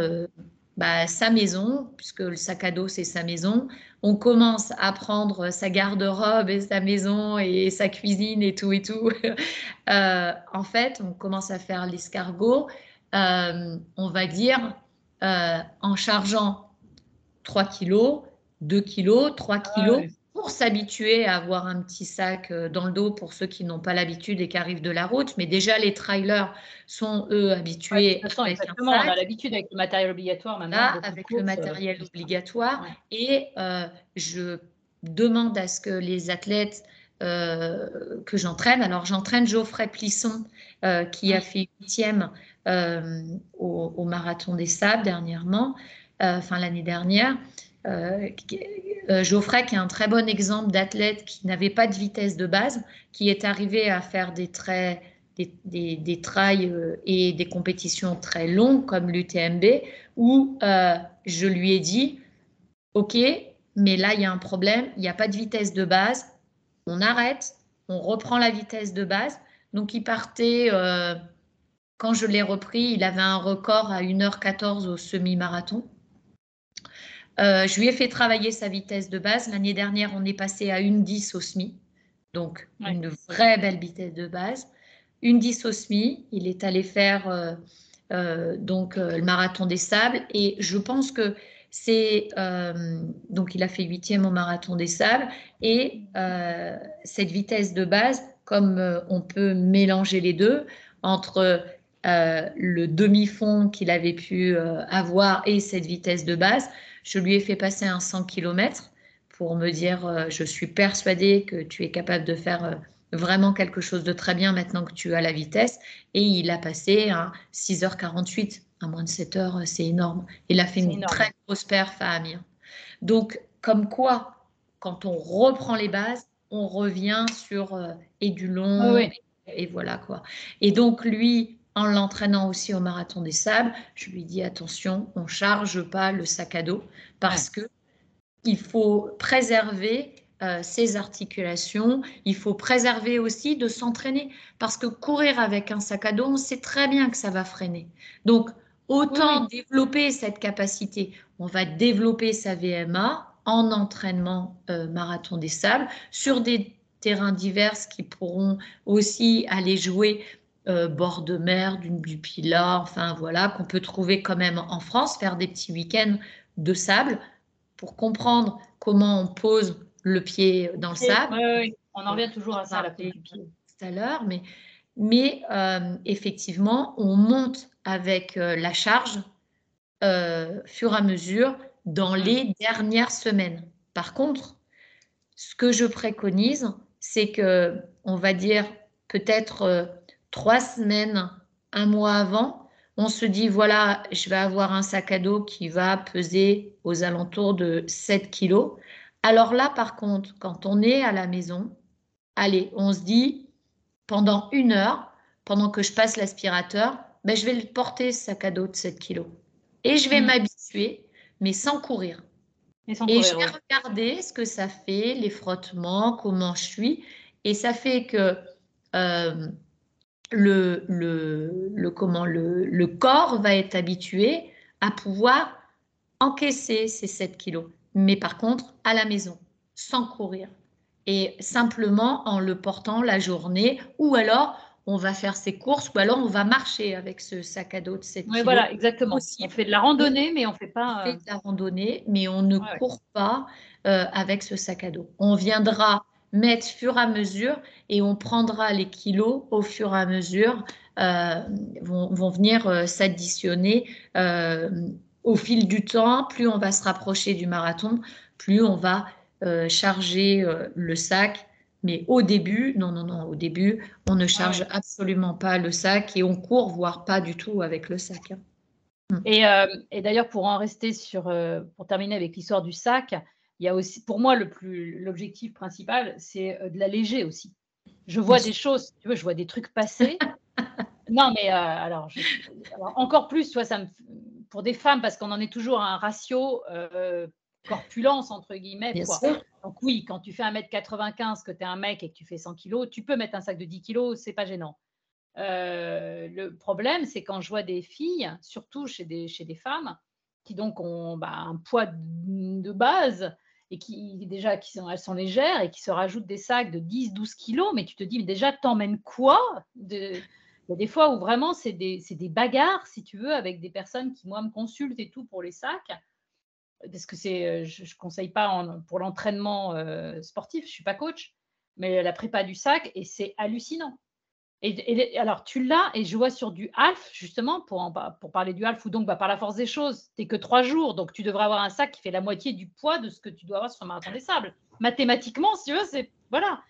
bah, sa maison, puisque le sac à dos, c'est sa maison. On commence à prendre sa garde-robe et sa maison et sa cuisine et tout et tout. Euh, en fait, on commence à faire l'escargot, euh, on va dire, euh, en chargeant 3 kilos, 2 kilos, 3 kilos pour s'habituer à avoir un petit sac euh, dans le dos pour ceux qui n'ont pas l'habitude et qui arrivent de la route. Mais déjà, les trailers sont, eux, habitués. exactement, on a l'habitude avec le matériel obligatoire maintenant. avec le euh, matériel obligatoire. Et euh, je demande à ce que les athlètes que j'entraîne, alors j'entraîne Geoffrey Plisson, qui a fait huitième au, au, marathon des sables dernièrement, enfin l'année dernière. Euh, euh, Geoffrey, qui est un très bon exemple d'athlète qui n'avait pas de vitesse de base, qui est arrivé à faire des, trails, euh, et des compétitions très longues comme l'UTMB, où je lui ai dit, OK, mais là, il y a un problème, il n'y a pas de vitesse de base, on arrête, on reprend la vitesse de base. Donc, il partait, quand je l'ai repris, il avait un record à 1h14 au semi-marathon. Euh, je lui ai fait travailler sa vitesse de base. L'année dernière, on est passé à une 10 au SMI, donc une vraie belle vitesse de base. Une 10 au SMI, il est allé faire euh, euh, donc le marathon des sables et je pense que c'est donc il a fait huitième au marathon des sables et cette vitesse de base, comme on peut mélanger les deux entre le demi-fond qu'il avait pu avoir et cette vitesse de base. Je lui ai fait passer un 100 km pour me dire euh, je suis persuadée que tu es capable de faire vraiment quelque chose de très bien maintenant que tu as la vitesse. Et il a passé à 6h48, à moins de 7 heures, c'est énorme. Il a fait une très grosse perf à Amir. Donc, comme quoi, quand on reprend les bases, on revient sur et du long, et, et voilà quoi. Et donc, lui, en l'entraînant aussi au marathon des sables, je lui dis attention, on charge pas le sac à dos parce que il faut préserver euh, ses articulations. Il faut préserver aussi de s'entraîner parce que courir avec un sac à dos, on sait très bien que ça va freiner. Donc, autant développer cette capacité. On va développer sa VMA en entraînement euh, marathon des sables sur des terrains divers qui pourront aussi aller jouer euh, bord de mer, d'une Bupila, enfin voilà, qu'on peut trouver quand même en France, faire des petits week-ends de sable pour comprendre comment on pose le pied dans le sable. Oui, On en revient toujours à ça, la du pied. Tout à l'heure, mais, mais euh, effectivement, on monte avec euh, la charge fur et à mesure dans mm. les dernières semaines. Par contre, ce que je préconise, c'est que, on va dire, peut-être trois semaines, un mois avant, on se dit, voilà, je vais avoir un sac à dos qui va peser aux alentours de 7 kilos. Alors là, par contre, quand on est à la maison, allez, on se dit, pendant une heure, pendant que je passe l'aspirateur, ben, je vais le porter, ce sac à dos de 7 kilos. Et je vais mmh. m'habituer, mais sans courir. Et, je vais regarder ce que ça fait, les frottements, comment je suis. Et ça fait que euh, le, le, comment, le, le, corps va être habitué à pouvoir encaisser ces 7 kilos. Mais par contre, à la maison, sans courir. Et simplement en le portant la journée, ou alors on va faire ses courses, ou alors on va marcher avec ce sac à dos de 7 oui, voilà, exactement. On fait de la randonnée, mais on fait pas. On fait de la randonnée, mais on ne court pas euh, avec ce sac à dos. On viendra mettre fur et à mesure et on prendra les kilos au fur et à mesure, euh, vont, venir euh, s'additionner euh, au fil du temps. Plus on va se rapprocher du marathon, plus on va charger le sac. Mais au début, non, non, non, au début, on ne charge absolument pas le sac et on court, voire pas du tout avec le sac. Hein. Et, et d'ailleurs, pour en rester sur, pour terminer avec l'histoire du sac, il y a aussi, pour moi, le plus, l'objectif principal, c'est euh, de l'alléger aussi. Je vois des choses, tu vois, je vois des trucs passer. non, mais euh, alors, encore plus, tu vois, ça me, pour des femmes, parce qu'on en est toujours à un ratio euh, corpulence, entre guillemets. Donc oui, quand tu fais 1m95, que tu es un mec et que tu fais 100 kg, tu peux mettre un sac de 10 kg, c'est pas gênant. le problème, c'est quand je vois des filles, surtout chez des, chez des femmes, qui donc ont bah, un poids de base, et qui déjà qui sont, elles sont légères et qui se rajoutent des sacs de 10-12 kilos, mais tu te dis mais déjà t'emmènes quoi de... Il y a des fois où vraiment c'est des, bagarres, si tu veux, avec des personnes qui moi me consultent et tout pour les sacs, parce que c'est, je ne conseille pas pour l'entraînement euh, sportif, je suis pas coach, mais la prépa du sac et c'est hallucinant. Et, alors, tu l'as, et je vois sur du half, justement, pour, pour parler du half, ou donc bah, par la force des choses, tu que trois jours, donc tu devrais avoir un sac qui fait la moitié du poids de ce que tu dois avoir sur un marathon des sables. Mathématiquement, si tu veux, c'est. Voilà.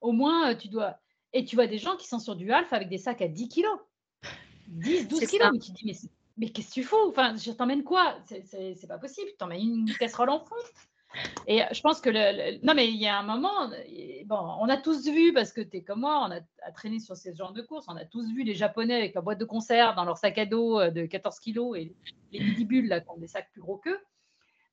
Au moins, euh, tu dois. Et tu vois des gens qui sont sur du half avec des sacs à 10 kilos. 10, 12 kilos. Mais tu dis, mais, mais qu'est-ce que tu fous? Enfin, je t'emmène quoi? C'est pas possible. Tu t'emmènes une casserole en fond. Et je pense que le, non, mais il y a un moment, bon, on a tous vu, parce que tu es comme moi, on a, traîné sur ces genres de courses, on a tous vu les Japonais avec la boîte de conserve dans leur sac à dos euh, de 14 kilos et les midibules là, qui ont des sacs plus gros qu'eux.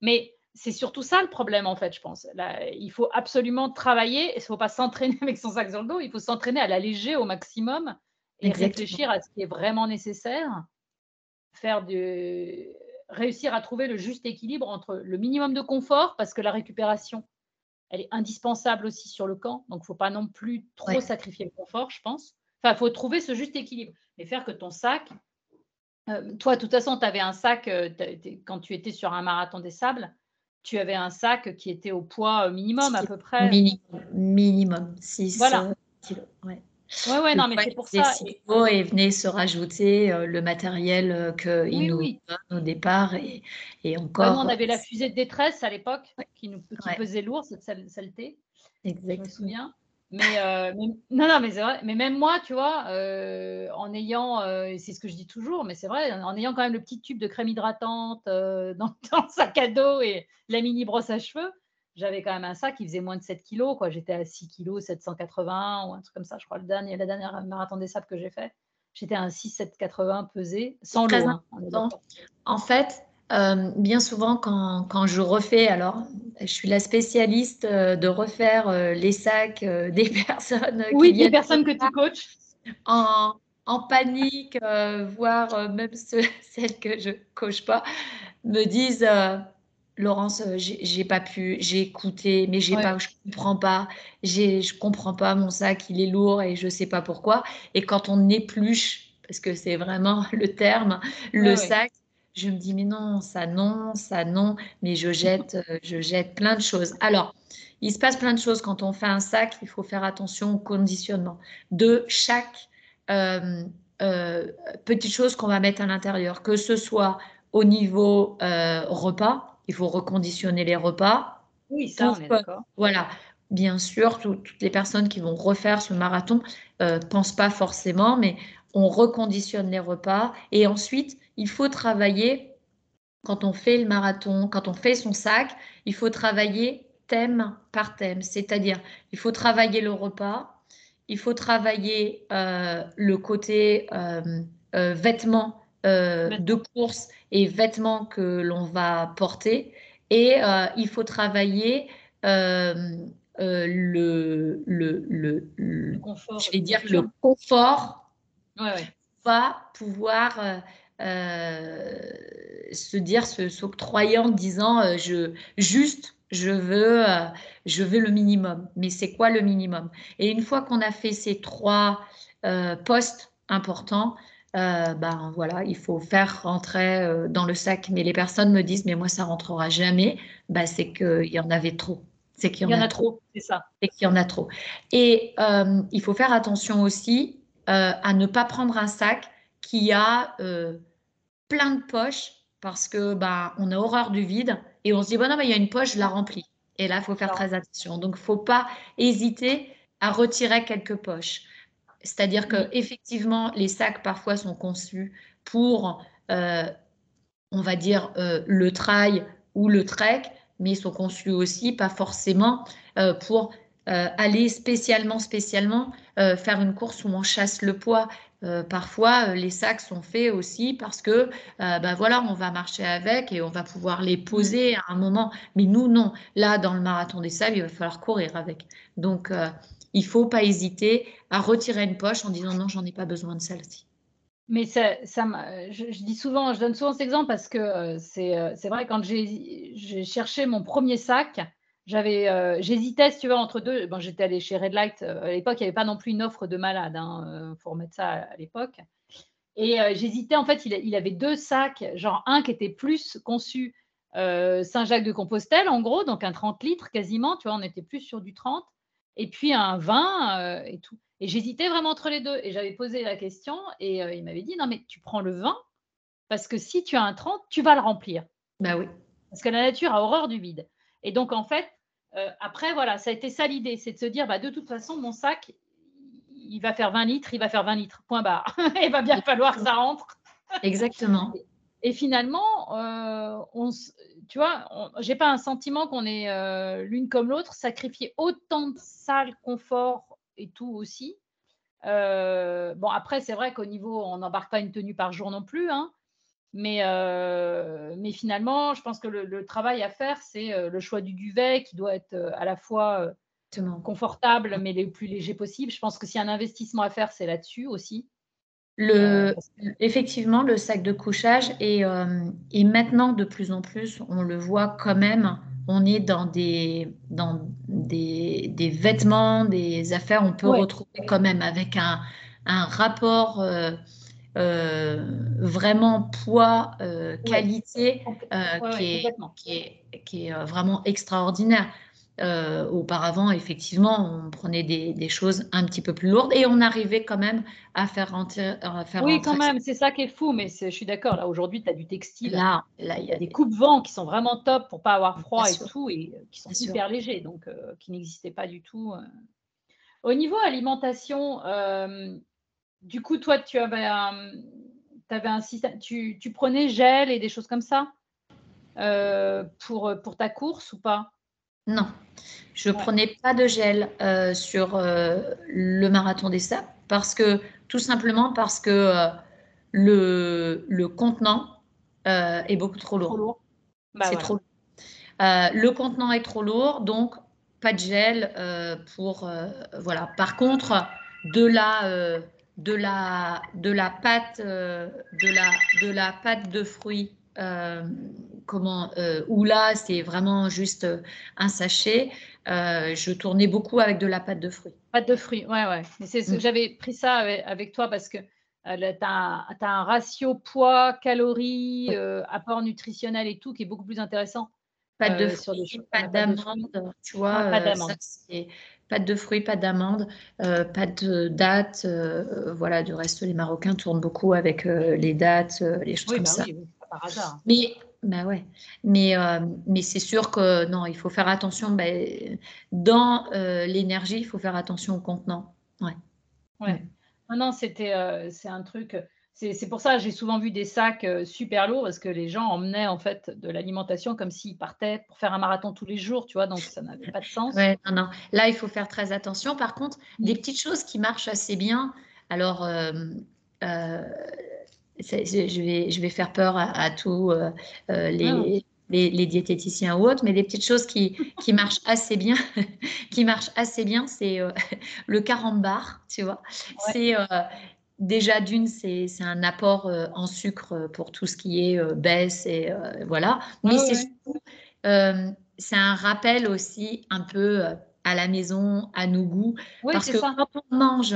Mais c'est surtout ça le problème, en fait, je pense. Là, il faut absolument travailler, il ne faut pas s'entraîner avec son sac sur le dos, il faut s'entraîner à l'alléger au maximum et réfléchir à ce qui est vraiment nécessaire. Faire du réussir à trouver le juste équilibre entre le minimum de confort, parce que la récupération, elle est indispensable aussi sur le camp, donc il ne faut pas non plus trop sacrifier le confort, je pense. Enfin, il faut trouver ce juste équilibre, mais faire que ton sac, euh, toi, de toute façon, tu avais un sac, euh, quand tu étais sur un marathon des sables, tu avais un sac qui était au poids euh, minimum à peu près. Minimum, minimum 6 voilà. kilos. Ouais, ouais, non, mais c'est pour ça. Et venait se rajouter le matériel qu'il nous donne au départ et, et encore. on avait la fusée de détresse à l'époque qui, nous, qui pesait lourd, cette saleté. Exactement. Je me souviens. Euh, mais, non, non, mais c'est vrai. Mais même moi, tu vois, euh, en ayant, euh, c'est ce que je dis toujours, mais c'est vrai, en ayant quand même le petit tube de crème hydratante dans, le sac à dos et la mini brosse à cheveux, j'avais quand même un sac qui faisait moins de 7 kilos. Quoi. J'étais à 6 kilos, 780 ou un truc comme ça. Je crois le dernier, la dernière marathon des sables que j'ai fait, j'étais à un 6, 780 pesé, sans l'eau. Hein, en fait, euh, bien souvent, quand, je refais, alors je suis la spécialiste euh, de refaire euh, les sacs des personnes. Oui, des personnes que tu coaches. En, panique, voire même celles que je coach pas, me disent Laurence, j'ai pas pu, j'ai écouté, mais j'ai pas, je comprends pas, je comprends pas, mon sac il est lourd et je sais pas pourquoi. Et quand on épluche, parce que c'est vraiment le terme, le sac, je me dis, mais non, ça non, ça non, mais je jette, euh, je jette plein de choses. Alors, il se passe plein de choses quand on fait un sac, il faut faire attention au conditionnement de chaque euh, euh, petite chose qu'on va mettre à l'intérieur, que ce soit au niveau repas, il faut reconditionner les repas. Oui, ça, on est d'accord. Voilà, bien sûr, toutes les personnes qui vont refaire ce marathon ne pensent pas forcément, mais on reconditionne les repas et ensuite, il faut travailler, quand on fait le marathon, quand on fait son sac, il faut travailler thème par thème, c'est-à-dire il faut travailler le repas, il faut travailler euh, le côté euh, euh, de course et vêtements que l'on va porter, et il faut travailler le, le, le, confort, je vais dire le confort va pouvoir euh, se dire, s'octroyer en disant euh, je, juste, je veux, euh, je veux le minimum. Mais c'est quoi le minimum? Et une fois qu'on a fait ces trois postes importants, ben voilà, il faut faire rentrer dans le sac. Mais les personnes me disent, mais moi ça rentrera jamais. Ben, c'est qu'il y en avait trop. C'est qu'il y, en a trop, c'est ça. Et qu'il y en a trop. Et il faut faire attention aussi à ne pas prendre un sac qui a plein de poches parce que bah, on a horreur du vide et on se dit, bon, non, mais il y a une poche, je la remplis. Et là, il faut faire très attention. Donc, il ne faut pas hésiter à retirer quelques poches. C'est-à-dire que effectivement, les sacs parfois sont conçus pour, euh, on va dire, euh, le trail ou le trek, mais ils sont conçus aussi pas forcément euh, pour aller spécialement, spécialement faire une course où on chasse le poids. Parfois, les sacs sont faits aussi parce que, ben voilà, on va marcher avec et on va pouvoir les poser à un moment. Mais nous, non. Là, dans le marathon des sables, il va falloir courir avec. Donc, il faut pas hésiter à retirer une poche en disant non, j'en ai pas besoin de celle-ci. Mais ça, ça je, je, dis souvent, je donne souvent cet exemple parce que c'est vrai, quand j'ai cherché mon premier sac, j'avais, euh, j'hésitais, si tu veux, entre deux. Bon, j'étais allée chez Red Light. Euh, à l'époque, il n'y avait pas non plus une offre de malade. Il hein, faut remettre ça à, l'époque. Et euh, j'hésitais. En fait, il, avait deux sacs. Genre un qui était plus conçu Saint-Jacques-de-Compostelle, en gros, donc un 30 litres quasiment. Tu vois, on était plus sur du 30. Et puis un 20 et tout. Et j'hésitais vraiment entre les deux. Et j'avais posé la question et il m'avait dit non, mais tu prends le 20 parce que si tu as un 30, tu vas le remplir. Bah oui. Parce que la nature a horreur du vide. Et donc, en fait, euh, après, voilà, ça a été ça l'idée, c'est de se dire, bah, de toute façon, mon sac, il va faire 20 litres, il va faire 20 litres, point barre. il va bien falloir que ça rentre. Exactement. Et, finalement, euh, on, tu vois, j'ai pas un sentiment qu'on est euh, l'une comme l'autre, sacrifier autant de salles, confort et tout aussi. bon, après, c'est vrai qu'au niveau, on n'embarque pas une tenue par jour non plus, hein, mais, euh, mais finalement, je pense que le, travail à faire, c'est euh, le choix du duvet qui doit être euh, à la fois confortable, mais le plus léger possible. Je pense que s'il y a un investissement à faire, c'est là-dessus aussi. Le, effectivement, le sac de couchage et, et, maintenant de plus en plus, on le voit quand même. On est dans des, dans des, des vêtements, des affaires, on peut retrouver quand même avec un, un rapport euh, vraiment poids, euh, qualité, euh, qui, est, qui, est, qui, est, vraiment extraordinaire. Euh, auparavant, effectivement, on prenait des, choses un petit peu plus lourdes et on arrivait quand même à faire rentrer. oui, quand même, c'est ça qui est fou, mais je suis d'accord. Là, aujourd'hui, tu as du textile. Là, là, il y a des coupes-vents qui sont vraiment top pour pas avoir froid et tout, et qui sont super légers, donc qui n'existaient pas du tout. Au niveau alimentation, du coup, toi, tu avais un, avais un système, tu, tu, prenais gel et des choses comme ça pour, pour ta course ou pas? Non, je ne prenais pas de gel euh, sur euh, le marathon des sables parce que tout simplement parce que euh, le, le, contenant est beaucoup trop lourd. Bah c'est trop lourd. le contenant est trop lourd, donc pas de gel pour voilà. Par contre, de la de la de la pâte de la de la pâte de fruits comment, euh, où là, c'est vraiment juste euh, un sachet. je tournais beaucoup avec de la pâte de fruits. Pâte de fruits, ouais, ouais. c'est mm. J'avais pris ça avec, toi parce que tu as, un ratio poids, calories, apport nutritionnel et tout qui est beaucoup plus intéressant. Pâte de fruits, pâte d'amande, tu vois. pas d'amande. Pâte de fruits, pâte d'amande, pâte de dattes. voilà, du reste, les Marocains tournent beaucoup avec les dattes, les choses comme bah ça. Mais, bah ouais. mais, euh, mais c'est sûr que non, il faut faire attention. Bah, dans euh, l'énergie, il faut faire attention au contenant. Ouais. Ouais. Non, non, c'était, euh, c'est un truc. C'est pour ça j'ai souvent vu des sacs super lourds parce que les gens emmenaient en fait de l'alimentation comme s'ils partaient pour faire un marathon tous les jours, tu vois, donc ça n'avait pas de sens. Ouais, non, non. Là, il faut faire très attention. Par contre, des petites choses qui marchent assez bien. Alors, je vais, je vais faire peur à, tous euh, euh, ah. les, les, diététiciens ou autres, mais des petites choses qui, qui marchent assez bien, qui marchent assez bien, c'est euh, le carambar, tu vois. C'est déjà d'une, c'est un apport en sucre pour tout ce qui est baisse et voilà. Mais c'est surtout, c'est un rappel aussi un peu à la maison, à nos goûts. parce que quand on mange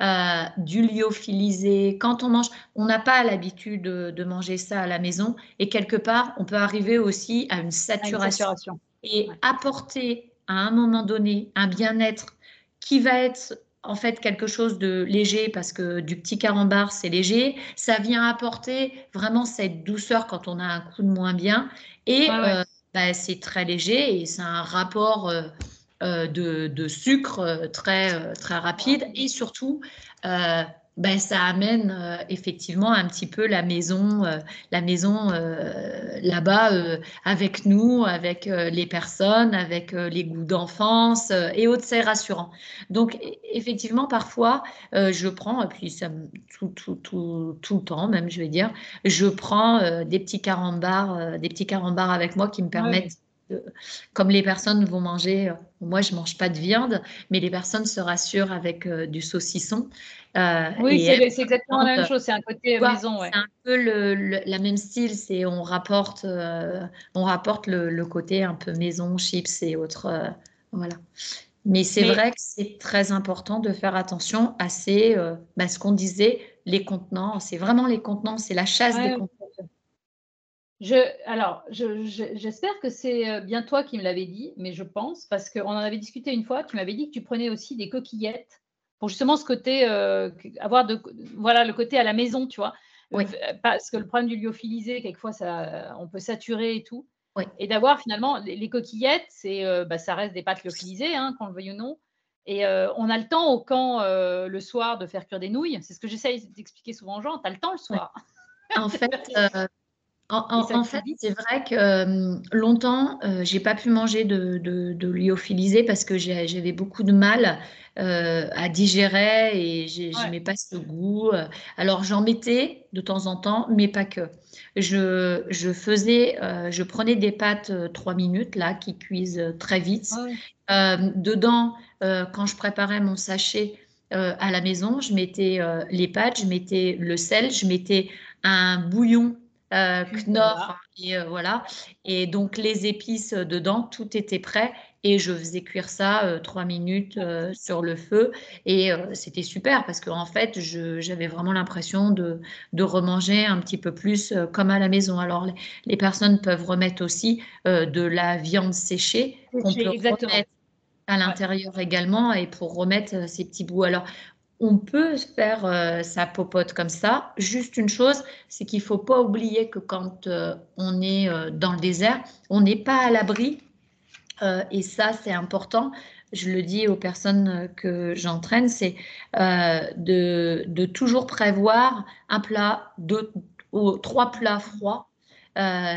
euh, du lyophilisé, quand on mange, on n'a pas l'habitude de, manger ça à la maison. Et quelque part, on peut arriver aussi à une saturation. Et apporter à un moment donné un bien-être qui va être en fait quelque chose de léger parce que du petit carambar c'est léger, ça vient apporter vraiment cette douceur quand on a un coup de moins bien et euh, bah, c'est très léger et c'est un rapport euh, euh, de, sucre euh, très, euh, très rapide et surtout, ben, ça amène effectivement un petit peu la maison, la maison là-bas avec nous, avec les personnes, avec les goûts d'enfance et autres, c'est rassurant. Donc e, effectivement, parfois, je prends, et puis ça, tout, tout, tout, tout, le temps même, je vais dire, je prends des petits carambars, des petits carambars avec moi qui me permettent comme les personnes vont manger, euh, moi je mange pas de viande, mais les personnes se rassurent avec euh, du saucisson. Euh, oui, c'est exactement la même chose, c'est un côté maison. C'est un peu le, la même style, c'est on rapporte, on rapporte le, côté un peu maison, chips et autres. voilà. Mais c'est vrai que c'est très important de faire attention à ces, bah, ce qu'on disait, les contenants. C'est vraiment les contenants, c'est la chasse des contenants. Je, alors, j'espère que c'est euh, bien toi qui me l'avais dit, mais je pense, parce qu'on en avait discuté une fois, tu m'avais dit que tu prenais aussi des coquillettes pour justement ce côté, euh, avoir de, voilà, le côté à la maison, tu vois. Oui. Euh, parce que le problème du lyophilisé, quelquefois, ça, on peut saturer et tout. Oui. Et d'avoir finalement les, coquillettes, c'est, bah, ça reste des pâtes lyophilisées, hein, qu'on le veuille ou non. Et on a le temps au camp le soir de faire cuire des nouilles. C'est ce que j'essaye d'expliquer souvent aux gens. Tu as le temps le soir. En fait, en, fait, c'est vrai que euh, longtemps, euh, j'ai pas pu manger de, de, lyophilisé parce que j'avais beaucoup de mal euh, à digérer et je n'aimais pas ce goût. Alors j'en mettais de temps en temps, mais pas que. Je, je faisais, je prenais des pâtes 3 minutes là qui cuisent très vite. dedans, quand je préparais mon sachet à la maison, je mettais les pâtes, je mettais le sel, je mettais un bouillon euh, Knorr et voilà. Et donc les épices dedans, tout était prêt et je faisais cuire ça trois minutes sur le feu et c'était super parce qu'en fait j'avais vraiment l'impression de, de, remanger un petit peu plus comme à la maison. Alors les, personnes peuvent remettre aussi de la viande séchée qu'on peut remettre à l'intérieur également et pour remettre ces petits bouts. Alors on peut faire euh, sa popote comme ça. Juste une chose, c'est qu'il ne faut pas oublier que quand euh, on est euh, dans le désert, on n'est pas à l'abri. et ça, c'est important. Je le dis aux personnes que j'entraîne, c'est de, toujours prévoir un plat, deux, trois plats froids.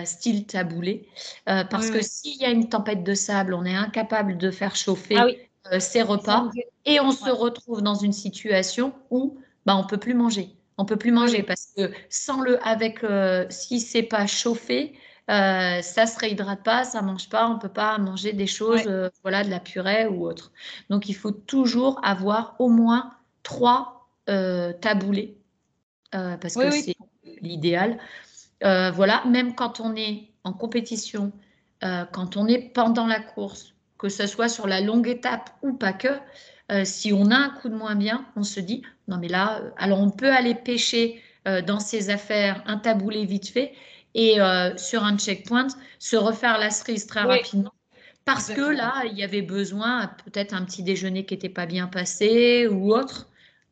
style taboulé, parce que s'il y a une tempête de sable, on est incapable de faire chauffer ah euh, ses repas et on se retrouve dans une situation où bah, on peut plus manger. On peut plus manger parce que sans le, avec, euh, si c'est pas chauffé, euh, ça se réhydrate pas, ça mange pas, on peut pas manger des choses, euh, voilà, de la purée ou autre. Donc il faut toujours avoir au moins trois taboulés parce que c'est l'idéal. voilà, même quand on est en compétition, quand on est pendant la course, que ce soit sur la longue étape ou pas que, euh, si on a un coup de moins bien, on se dit, non mais là, euh, alors on peut aller pêcher euh, dans ses affaires un taboulé vite fait et sur un checkpoint, se refaire la cerise très rapidement. Parce que là, il y avait besoin, peut-être un petit déjeuner qui n'était pas bien passé ou autre.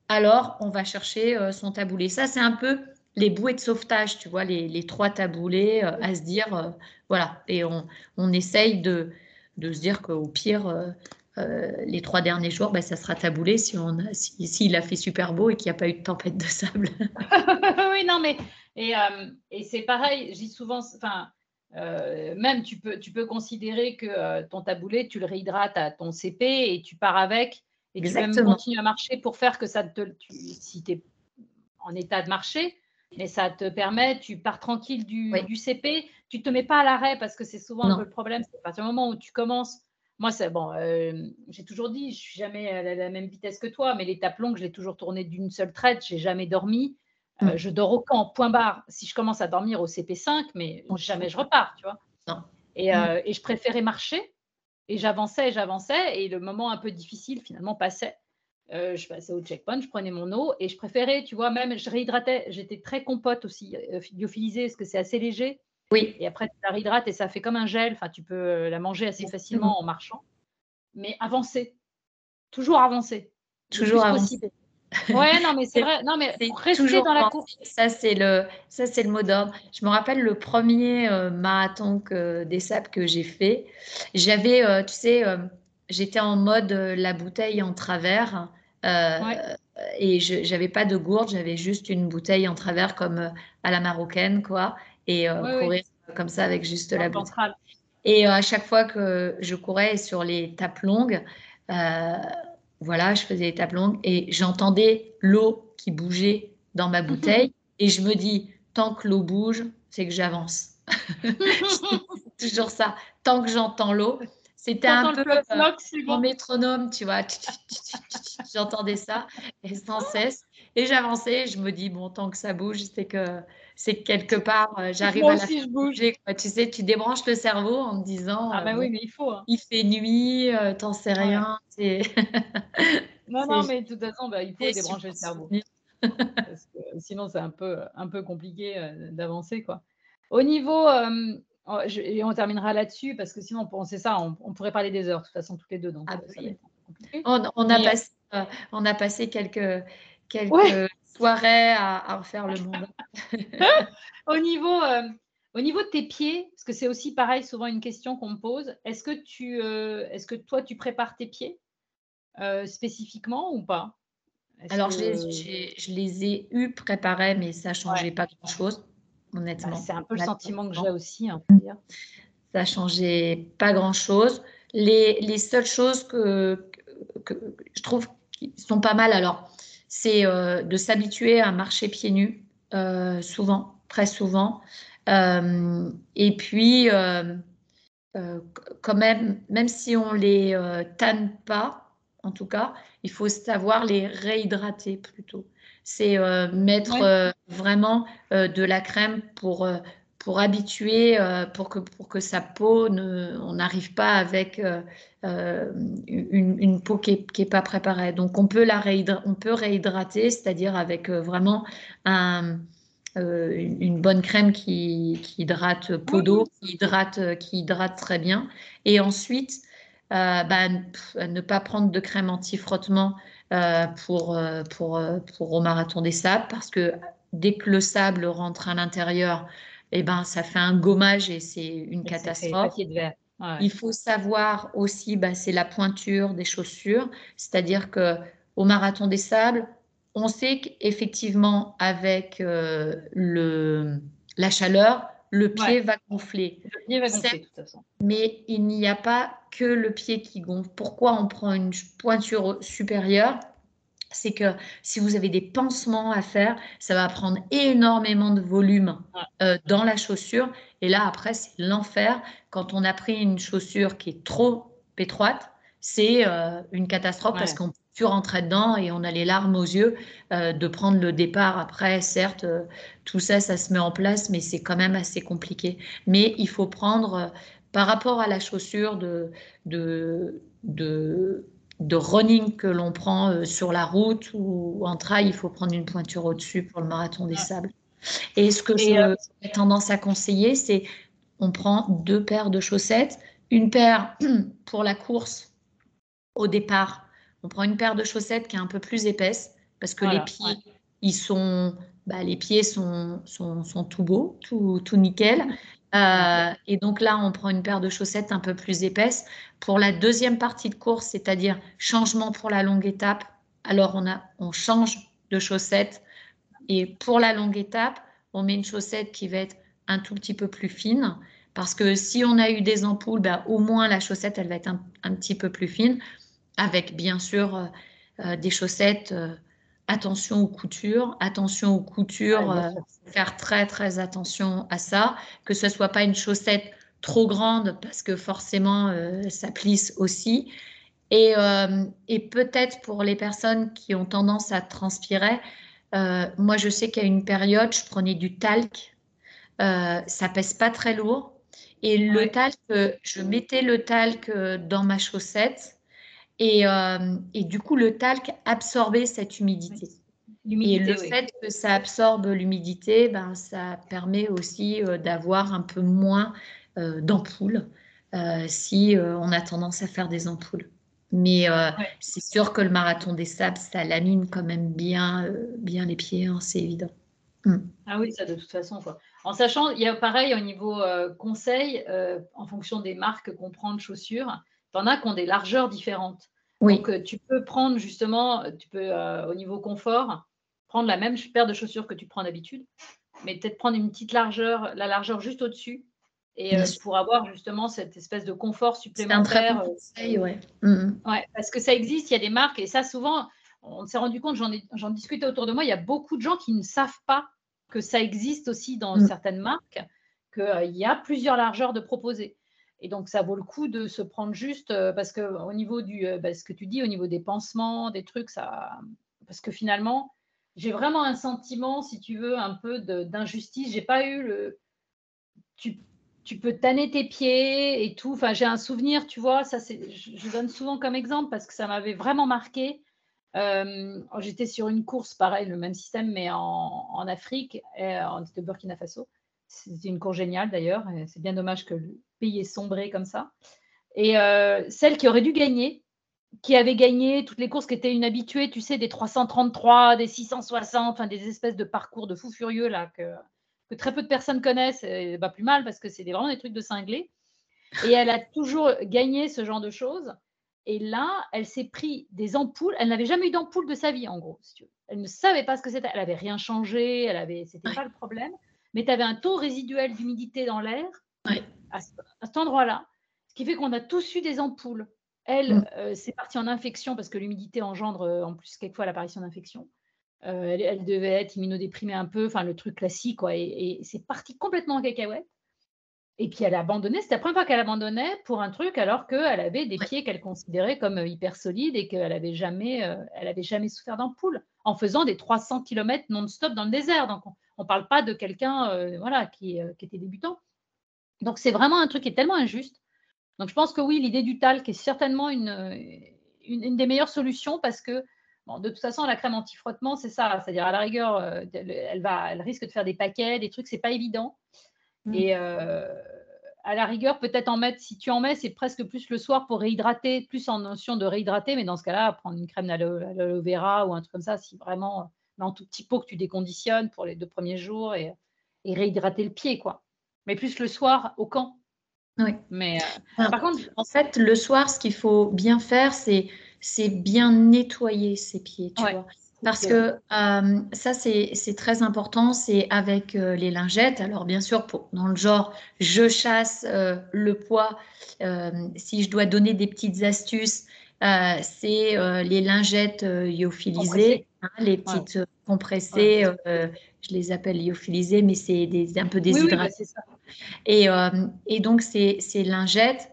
Alors, on va chercher son taboulé. Ça, c'est un peu les bouées de sauvetage, tu vois, les, trois taboulés à se dire, voilà. Et on, on essaye de, de se dire qu'au pire, euh, euh, les trois derniers jours, ben, ça sera taboulé si on a, s'il a fait super beau et qu'il n'y a pas eu de tempête de sable. oui, non, mais et, euh, et c'est pareil, j'ai souvent, enfin, même tu peux, tu peux considérer que ton taboulé, tu le réhydrates à ton CP et tu pars avec et tu même continuer à marcher pour faire que ça te, si tu es en état de marcher, mais ça te permet, tu pars tranquille du, du CP, tu te mets pas à l'arrêt parce que c'est souvent un peu le problème. C'est à partir du moment où tu commences. Moi, c'est bon. Euh, j'ai toujours dit, je suis jamais à la, même vitesse que toi, mais l'étape longue, je l'ai toujours tournée d'une seule traite. J'ai jamais dormi. Euh, mm. je dors au camp, point barre. Si je commence à dormir au CP5, mais jamais je repars, tu vois. Et, euh, mm. et, je préférais marcher. Et j'avançais, j'avançais. Et le moment un peu difficile, finalement, passait. je passais au checkpoint, je prenais mon eau et je préférais, tu vois, même je réhydratais. J'étais très compote aussi, lyophilisée, parce que c'est assez léger. Oui. Et après, tu la réhydrates et ça fait comme un gel. Enfin, tu peux euh, la manger assez facilement en marchant. Mais avancer. Toujours avancer. Toujours avancer. Ouais, non, mais c'est vrai. Non, mais rester dans la course. Ça, c'est le, ça, c'est le mot d'ordre. Je me rappelle le premier euh, marathon des sables que j'ai fait. J'avais, euh, tu sais, j'étais en mode la bouteille en travers. Et je n'avais pas de gourde, j'avais juste une bouteille en travers comme à la marocaine, quoi et euh, courir comme ça avec juste la bouteille. Et euh, à chaque fois que je courais sur les tapes longues, euh, voilà, je faisais les tapes longues et j'entendais l'eau qui bougeait dans ma bouteille et je me dis, tant que l'eau bouge, c'est que j'avance. toujours ça. Tant que j'entends l'eau, c'était un peu mon métronome, tu vois. J'entendais ça et sans cesse. Et j'avançais. Je me dis, bon, tant que ça bouge, c'est que c'est quelque part, euh, j'arrive à la aussi, je bouge. Tu sais, tu débranches le cerveau en te disant. Ah, bah oui, mais il faut. Hein. Il fait nuit, euh, t'en sais rien. non, non, mais de toute façon, bah, il faut débrancher le cerveau. Parce que sinon, c'est un peu, un peu compliqué euh, d'avancer, quoi. Au niveau. Et on terminera là-dessus parce que sinon, on, sait ça, on, pourrait parler des heures, de toute façon, toutes les deux. Donc, ah, on, on, a passé, on a passé quelques, quelques soirée à, refaire le monde. au, niveau, euh, au niveau de tes pieds, parce que c'est aussi pareil, souvent une question qu'on me pose, est-ce que, tu, euh, est-ce que toi, tu prépares tes pieds euh, spécifiquement ou pas? Alors, je, les, je, les, ai eus préparés, mais ça ne changeait pas grand-chose, honnêtement. Bah, c'est un peu le sentiment que j'ai aussi. Hein, ça ne changeait pas grand-chose. Les, les, seules choses que, que, que je trouve qui sont pas mal, alors c'est euh, de s'habituer à marcher pieds nus, euh, souvent, très souvent. Euh, et puis, quand même, même si on les tanne pas, en tout cas, il faut savoir les réhydrater plutôt. c'est mettre vraiment de la crème pour pour habituer, pour, que, pour que sa peau, ne, on n'arrive pas avec une, peau qui n'est pas préparée. Donc on peut, la on peut réhydrater, c'est-à-dire avec vraiment un, euh, une bonne crème qui, hydrate peau d'eau, qui hydrate, qui hydrate très bien. Et ensuite, euh, bah, ne pas prendre de crème anti-frottement euh, pour, pour, pour, au marathon des sables, parce que dès que le sable rentre à l'intérieur, eh ben, ça fait un gommage et c'est une catastrophe. Il faut savoir aussi, bah, c'est la pointure des chaussures, c'est-à-dire que au marathon des sables, on sait qu'effectivement, avec euh, le, la chaleur, le pied va gonfler. Le pied va gonfler, de toute façon. Mais il n'y a pas que le pied qui gonfle. Pourquoi on prend une pointure supérieure? C'est que si vous avez des pansements à faire, ça va prendre énormément de volume euh, dans la chaussure. Et là, après, c'est l'enfer. Quand on a pris une chaussure qui est trop étroite, c'est euh, une catastrophe parce qu'on tu rentrais dedans et on a les larmes aux yeux euh, de prendre le départ. Après, certes, tout ça, ça se met en place, mais c'est quand même assez compliqué. Mais il faut prendre, par rapport à la chaussure de, de, de, de running que l'on prend sur la route ou en trail, il faut prendre une pointure au-dessus pour le marathon des sables. Et ce que j'ai tendance à conseiller, c'est on prend deux paires de chaussettes, une paire pour la course au départ on prend une paire de chaussettes qui est un peu plus épaisse parce que les pieds, ils sont, bah, les pieds sont, sont, tout beaux, tout, tout nickel. Euh, et donc là, on prend une paire de chaussettes un peu plus épaisse. Pour la deuxième partie de course, c'est-à-dire changement pour la longue étape, alors on, a, on change de chaussettes. Et pour la longue étape, on met une chaussette qui va être un tout petit peu plus fine. Parce que si on a eu des ampoules, bah, au moins la chaussette, elle va être un, un petit peu plus fine avec bien sûr euh, euh, des chaussettes. Attention aux coutures, attention aux coutures, faire très très attention à ça, que ce soit pas une chaussette trop grande parce que forcément ça plisse aussi. Et, et peut-être pour les personnes qui ont tendance à transpirer, moi je sais qu'à une période je prenais du talc, ça pèse pas très lourd. Et le talc, je mettais le talc dans ma chaussette euh, et, du coup, le talc absorbait cette humidité. Et le fait que ça absorbe l'humidité, ben, ça permet aussi euh, d'avoir un peu moins euh, d'ampoules si on a tendance à faire des ampoules. Mais c'est sûr que le marathon des sables, ça lamine quand même bien, bien les pieds, hein, c'est évident. Mm. Ah oui, ça de toute façon. Quoi. En sachant, il y a pareil au niveau conseil, en fonction des marques qu'on prend de chaussures, tu en as qui ont des largeurs différentes. Oui. Donc, euh, tu peux prendre justement, tu peux euh, au niveau confort, prendre la même paire de chaussures que tu prends d'habitude, mais peut-être prendre une petite largeur, la largeur juste au-dessus, et euh, pour avoir justement cette espèce de confort supplémentaire. Un ouais. Mmh ouais. Parce que ça existe, il y a des marques, et ça souvent, on s'est rendu compte, j'en discutais autour de moi, il y a beaucoup de gens qui ne savent pas que ça existe aussi dans mmh. certaines marques, qu'il y a plusieurs largeurs de proposer. Et donc, ça vaut le coup de se prendre juste euh, parce que au niveau du, euh, bah, ce que tu dis, au niveau des pansements, des trucs, ça, parce que finalement, j'ai vraiment un sentiment, si tu veux, un peu d'injustice. J'ai pas eu le, tu, tu, peux tanner tes pieds et tout. Enfin, j'ai un souvenir, tu vois, ça, c'est, je, donne souvent comme exemple parce que ça m'avait vraiment marqué. Euh, j'étais sur une course, pareil, le même système, mais en, en Afrique, en Burkina Faso. C'était une course géniale d'ailleurs. C'est bien dommage que le pays ait sombré comme ça. Et euh, celle qui aurait dû gagner, qui avait gagné toutes les courses qui étaient inhabituées, tu sais, des 333, des 660, enfin des espèces de parcours de fous furieux là que, que très peu de personnes connaissent, et bah, plus mal parce que c'est vraiment des trucs de cinglés. Et elle a toujours gagné ce genre de choses. Et là, elle s'est pris des ampoules. Elle n'avait jamais eu d'ampoule de sa vie, en gros. Elle ne savait pas ce que c'était. Elle n'avait rien changé. Elle avait, c'était pas le problème mais tu avais un taux résiduel d'humidité dans l'air à, cet endroit-là, ce qui fait qu'on a tous eu des ampoules. Elle, mm. euh, c'est parti en infection parce que l'humidité engendre euh, en plus quelquefois l'apparition d'infection. Euh, elle, devait être immunodéprimée un peu, enfin le truc classique, quoi. Et, c'est parti complètement en cacahuète. Et puis elle a abandonné, c'était la première fois qu'elle abandonnait pour un truc alors qu'elle avait des pieds qu'elle considérait comme euh, hyper solides et qu'elle n'avait jamais, euh, elle avait jamais souffert d'ampoule en faisant des 300 km non-stop dans le désert. Donc on ne parle pas de quelqu'un euh, voilà, qui, était débutant. Donc c'est vraiment un truc qui est tellement injuste. Donc je pense que oui, l'idée du talc est certainement une, une, des meilleures solutions parce que de toute façon, la crème anti-frottement, c'est ça. C'est-à-dire, à la rigueur, elle, va, elle risque de faire des paquets, des trucs, c'est pas évident. Mm. Et euh, à la rigueur, peut-être en mettre, si tu en mets, c'est presque plus le soir pour réhydrater, plus en notion de réhydrater, mais dans ce cas-là, prendre une crème d'aloe vera ou un truc comme ça, si vraiment, mais en tout petit pot que tu déconditionnes pour les deux premiers jours et, réhydrater le pied, quoi. Mais plus le soir au camp. Oui. Mais euh, par contre, en fait, le soir, ce qu'il faut bien faire, c'est c'est bien nettoyer ses pieds, tu vois. Parce que euh, ça, c'est très important, c'est avec euh, les lingettes. Alors, bien sûr, pour, dans le genre, je chasse euh, le poids. si je dois donner des petites astuces, c'est les lingettes lyophilisées, hein, les petites compressées. je les appelle lyophilisées, mais c'est un peu déshydratées. et, et, donc, ces, ces lingettes,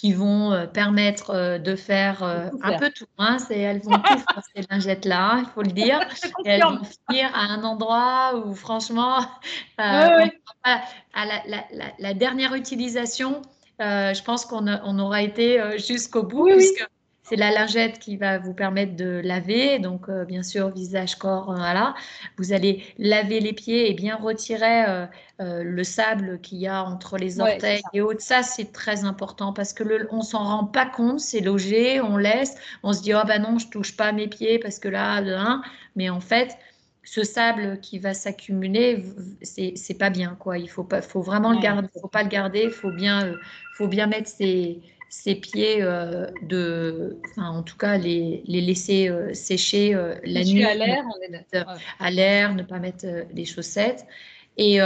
qui vont euh, permettre euh, de faire euh, un peu tout. Hein, elles vont tout faire ces lingettes-là, il faut le dire. Et elles vont finir à un endroit où, franchement, à la, dernière utilisation, je pense qu'on aura été jusqu'au bout, puisque c'est la lingette qui va vous permettre de laver. Donc, euh, bien sûr, visage, corps, euh, voilà. Vous allez laver les pieds et bien retirer euh, le sable qu'il y a entre les orteils et autres. Ça, c'est très important parce que le, on s'en rend pas compte. C'est logé, on laisse. On se dit, oh ben non, je touche pas mes pieds parce que là, hein. mais en fait, ce sable qui va s'accumuler, c'est pas bien, quoi. Il faut pas, faut vraiment le garder. Faut pas le garder. Il faut bien, faut bien mettre ses ses pieds euh, de, enfin, en tout cas les, les laisser euh, sécher euh, la nuit à l'air, à l'air, ne pas mettre les chaussettes. Et,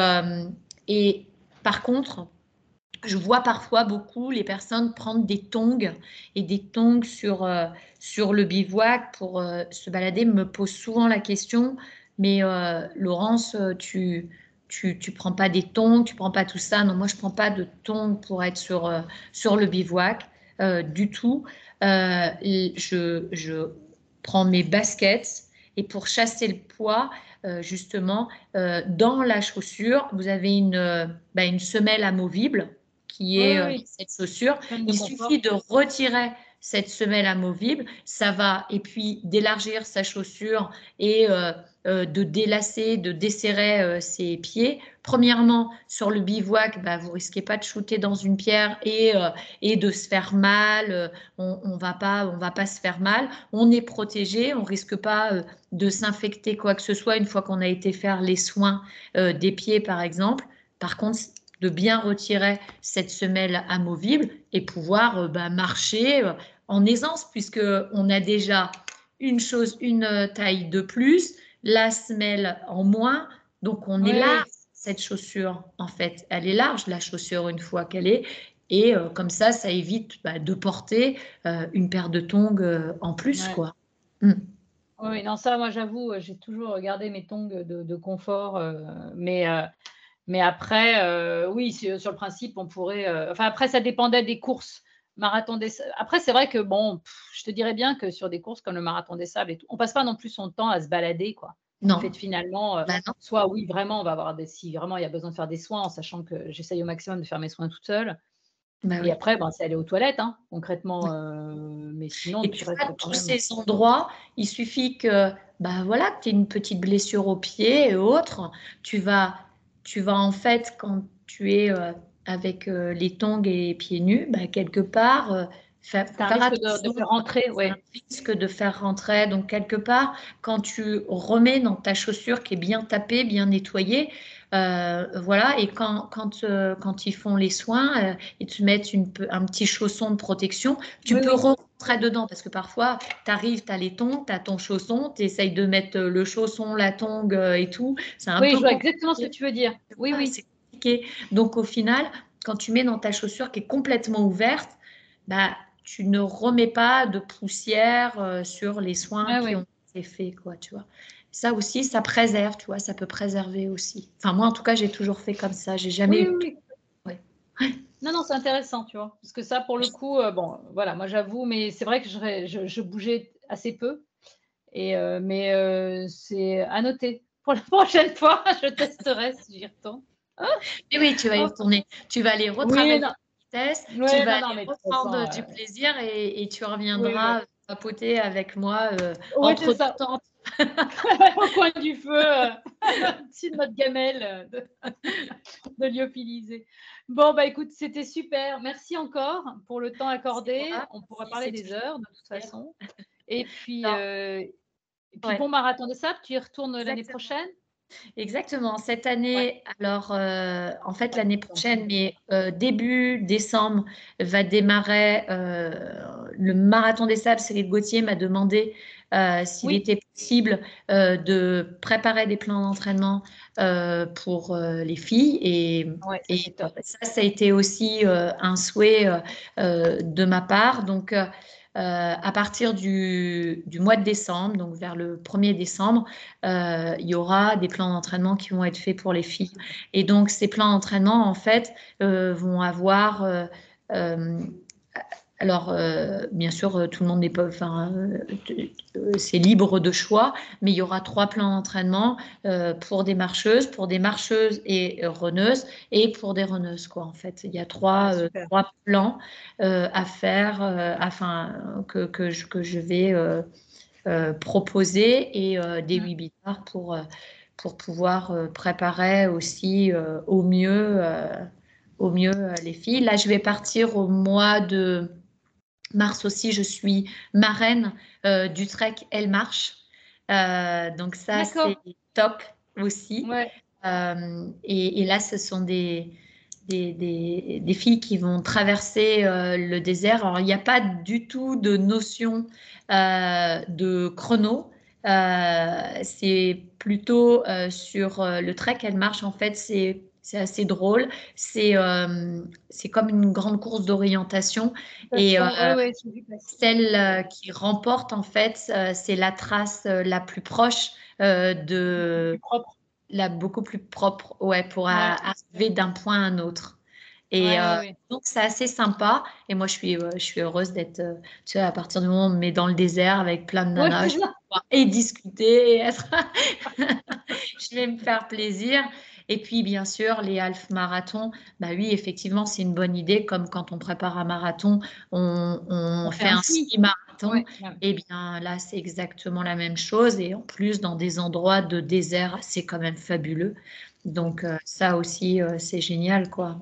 et par contre, je vois parfois beaucoup les personnes prendre des tongs et des tongs sur, sur le bivouac pour se balader. Me pose souvent la question, mais Laurence, tu, tu, tu prends pas des tongs, tu prends pas tout ça. Non, moi je prends pas de tongs pour être sur, euh, sur le bivouac euh, du tout. Euh, je, je, prends mes baskets et pour chasser le poids, justement, dans la chaussure, vous avez une, bah, une semelle amovible qui est cette chaussure. Il suffit de retirer cette semelle amovible, ça va, et puis d'élargir sa chaussure et euh, euh, de délasser, de desserrer euh, ses pieds. Premièrement, sur le bivouac, bah, vous risquez pas de shooter dans une pierre et, et de se faire mal. on, on va pas, on va pas se faire mal. On est protégé, on risque pas de s'infecter quoi que ce soit une fois qu'on a été faire les soins des pieds, par exemple. Par contre, de bien retirer cette semelle amovible et pouvoir bah, marcher en aisance puisque on a déjà une chose, une taille de plus, la semelle en moins, donc on est large cette chaussure en fait, elle est large la chaussure une fois qu'elle est et euh, comme ça, ça évite bah, de porter euh, une paire de tongs euh, en plus quoi. Mm. Oui, non ça, moi j'avoue, j'ai toujours regardé mes tongs de, confort, mais mais après, oui, sur, sur, le principe, on pourrait. enfin, après, ça dépendait des courses marathon des Après, c'est vrai que bon, je te dirais bien que sur des courses comme le marathon des sables et tout, on passe pas non plus son temps à se balader, quoi. Non. fait, finalement, euh, bah soit oui, vraiment, on va avoir des. Si vraiment il y a besoin de faire des soins, en sachant que j'essaye au maximum de faire mes soins toute seule. Bah et après, ben, c'est aller aux toilettes, hein, concrètement. Euh, mais sinon, et tu tous ces endroits, il suffit que, bah voilà, tu aies une petite blessure au pied et autres. Tu vas, tu vas en fait, quand tu es euh, avec euh, les tongs et pieds nus, bah, quelque part, euh, faire, de, faire rentrer, ouais. risque de faire rentrer. Donc, quelque part, quand tu remets dans ta chaussure qui est bien tapée, bien nettoyée, euh, voilà, et quand, quand, quand ils font les soins, ils te mettent une, un petit chausson de protection, tu peux rentrer dedans parce que parfois, tu arrives, tu as les tongs, tu as ton chausson, tu essayes de mettre le chausson, la tongue et tout. Un oui, je vois exactement ce que tu veux dire. Oui, oui. Donc au final, quand tu mets dans ta chaussure qui est complètement ouverte, bah, tu ne remets pas de poussière euh, sur les soins ah qui ont été faits, quoi, tu vois. Ça aussi, ça préserve, tu vois, ça peut préserver aussi. Enfin, moi, en tout cas, j'ai toujours fait comme ça. J'ai jamais oui, Non, non, c'est intéressant, tu vois. Parce que ça, pour le coup, bon, voilà, moi j'avoue, mais c'est vrai que je, je, bougeais assez peu. Et, mais c'est à noter. Pour la prochaine fois, je testerai si j'y retourne. Mais oui, tu vas y oh. retourner. Tu vas aller retravailler la vitesse, tu vas aller reprendre du plaisir et, tu reviendras papoter avec moi euh, entre temps. Au coin du feu, euh, de notre gamelle euh, de, lyophilisé. Bon, bah écoute, c'était super. Merci encore pour le temps accordé. On pourra parler des heures de toute façon. Et puis, bon marathon de sable, tu y retournes l'année prochaine? Exactement. Cette année, alors euh, en fait l'année prochaine, mais euh, début décembre, va démarrer euh, le marathon des sables. Cyril Gauthier m'a demandé s'il était possible de préparer des plans d'entraînement pour les filles. Et, et ça, ça a été aussi un souhait de ma part. Donc, à partir du, mois de décembre, donc vers le 1er décembre, euh, il y aura des plans d'entraînement qui vont être faits pour les filles. Et donc, ces plans d'entraînement, en fait, euh, vont avoir alors, euh, bien sûr, euh, tout le monde n'est pas, enfin, euh, c'est libre de choix, mais il y aura trois plans d'entraînement pour des marcheuses, pour des marcheuses et reneuses, et pour des reneuses, quoi. En fait, il y a trois, ah, trois plans à faire, afin que, que, je, que je vais proposer et des mmh. webinaires pour pour pouvoir préparer aussi au mieux, au mieux les filles. Là, je vais partir au mois de Mars aussi, je suis marraine euh, du trek Elle Marche. Euh, donc ça, c'est top aussi. Euh, et, là, ce sont des, des, filles qui vont traverser le désert. Alors, il n'y a pas du tout de notion de chrono. c'est plutôt sur le trek Elle Marche, en fait, c'est c'est assez drôle. C'est euh, comme une grande course d'orientation. Et euh, celle euh, qui remporte, en fait, c'est la trace la plus proche de. propre. La beaucoup plus propre, ouais, pour arriver d'un point à un autre. Et donc, c'est assez sympa. Et moi, je suis, je suis heureuse d'être, tu sais, à partir du moment où on me met dans le désert avec plein de nanas, je vais pouvoir et discuter et être. je vais me faire plaisir. Et puis, bien sûr, les half marathons, bah oui, effectivement, c'est une bonne idée. Comme quand on prépare un marathon, on, fait un ski marathon. Et eh bien là, c'est exactement la même chose. Et en plus, dans des endroits de désert, c'est quand même fabuleux. Donc, euh, ça aussi, euh, c'est génial, quoi.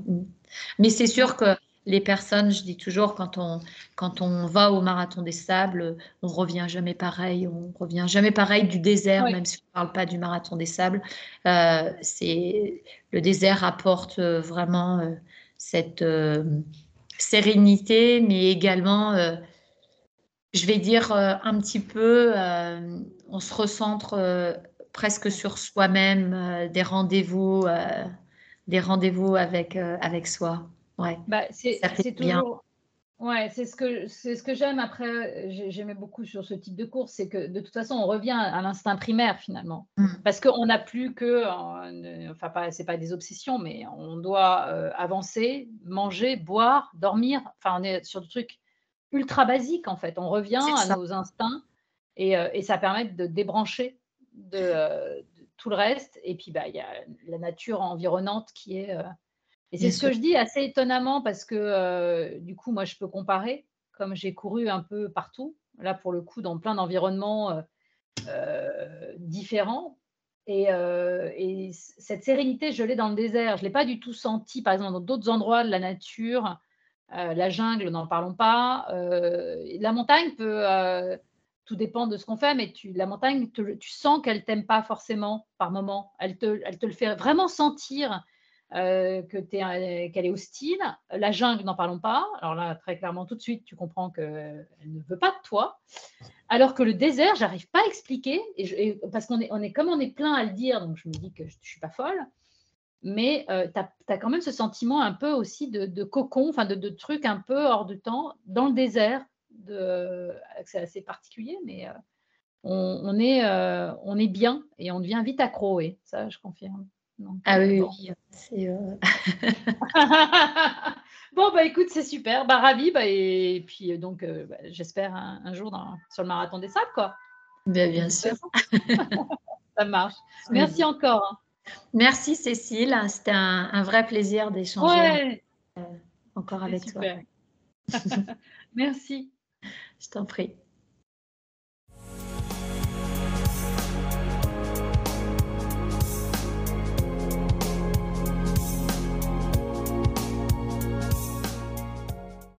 Mais c'est sûr que les personnes, je dis toujours, quand on, quand on va au marathon des sables, on revient jamais pareil, on revient jamais pareil du désert, même si on ne parle pas du marathon des sables. Euh, c'est le désert apporte euh, vraiment euh, cette sérénité, mais également, je vais dire un petit peu, on se recentre presque sur soi-même, des rendez-vous, des rendez-vous avec avec soi. Ouais. Bah, c'est toujours. Ouais, c'est ce que c'est ce que j'aime. Après, j'aimais beaucoup sur ce type de course, c'est que de toute façon, on revient à l'instinct primaire finalement, mmh. parce qu'on n'a plus que, enfin, pas, c'est pas des obsessions, mais on doit euh, avancer, manger, boire, dormir. Enfin, on est sur des trucs ultra basiques en fait. On revient à nos instincts et, euh, et, ça permet de débrancher de, euh, de, tout le reste. Et puis, bah, il y a la nature environnante qui est et c'est ce que je dis assez étonnamment parce que euh, du coup, moi, je peux comparer, comme j'ai couru un peu partout, là pour le coup, dans plein d'environnements euh, euh, différents. Et, cette sérénité, je l'ai dans le désert. Je ne l'ai pas du tout senti, par exemple, dans d'autres endroits de la nature. la jungle, n'en parlons pas. la montagne peut tout dépend de ce qu'on fait, mais tu, la montagne, tu sens qu'elle t'aime pas forcément par moment. Elle te, elle te le fait vraiment sentir euh, qu'elle est hostile. La jungle, n'en parlons pas. Alors là, très clairement, tout de suite, tu comprends qu'elle ne veut pas de toi. Alors que le désert, j'arrive pas à expliquer, parce qu'on est, on est comme on est plein à le dire, donc je me dis que je ne suis pas folle. Mais euh, tu as, quand même ce sentiment un peu aussi de, cocon, enfin de, de trucs un peu hors de temps, dans le désert. De, c'est assez particulier, mais euh, on, est, on est bien et on devient vite accro, ça, je confirme ah oui, oui. C'est, euh, Bon, bah écoute, c'est super. Bah, ravi. Bah, et, puis, donc, euh, bah, j'espère un, jour sur le marathon des sables, quoi. Bien, bien sûr. Ça marche. Merci encore. Hein. Merci, Cécile. C'était un, vrai plaisir d'échanger euh, encore avec toi. Merci. Je t'en prie.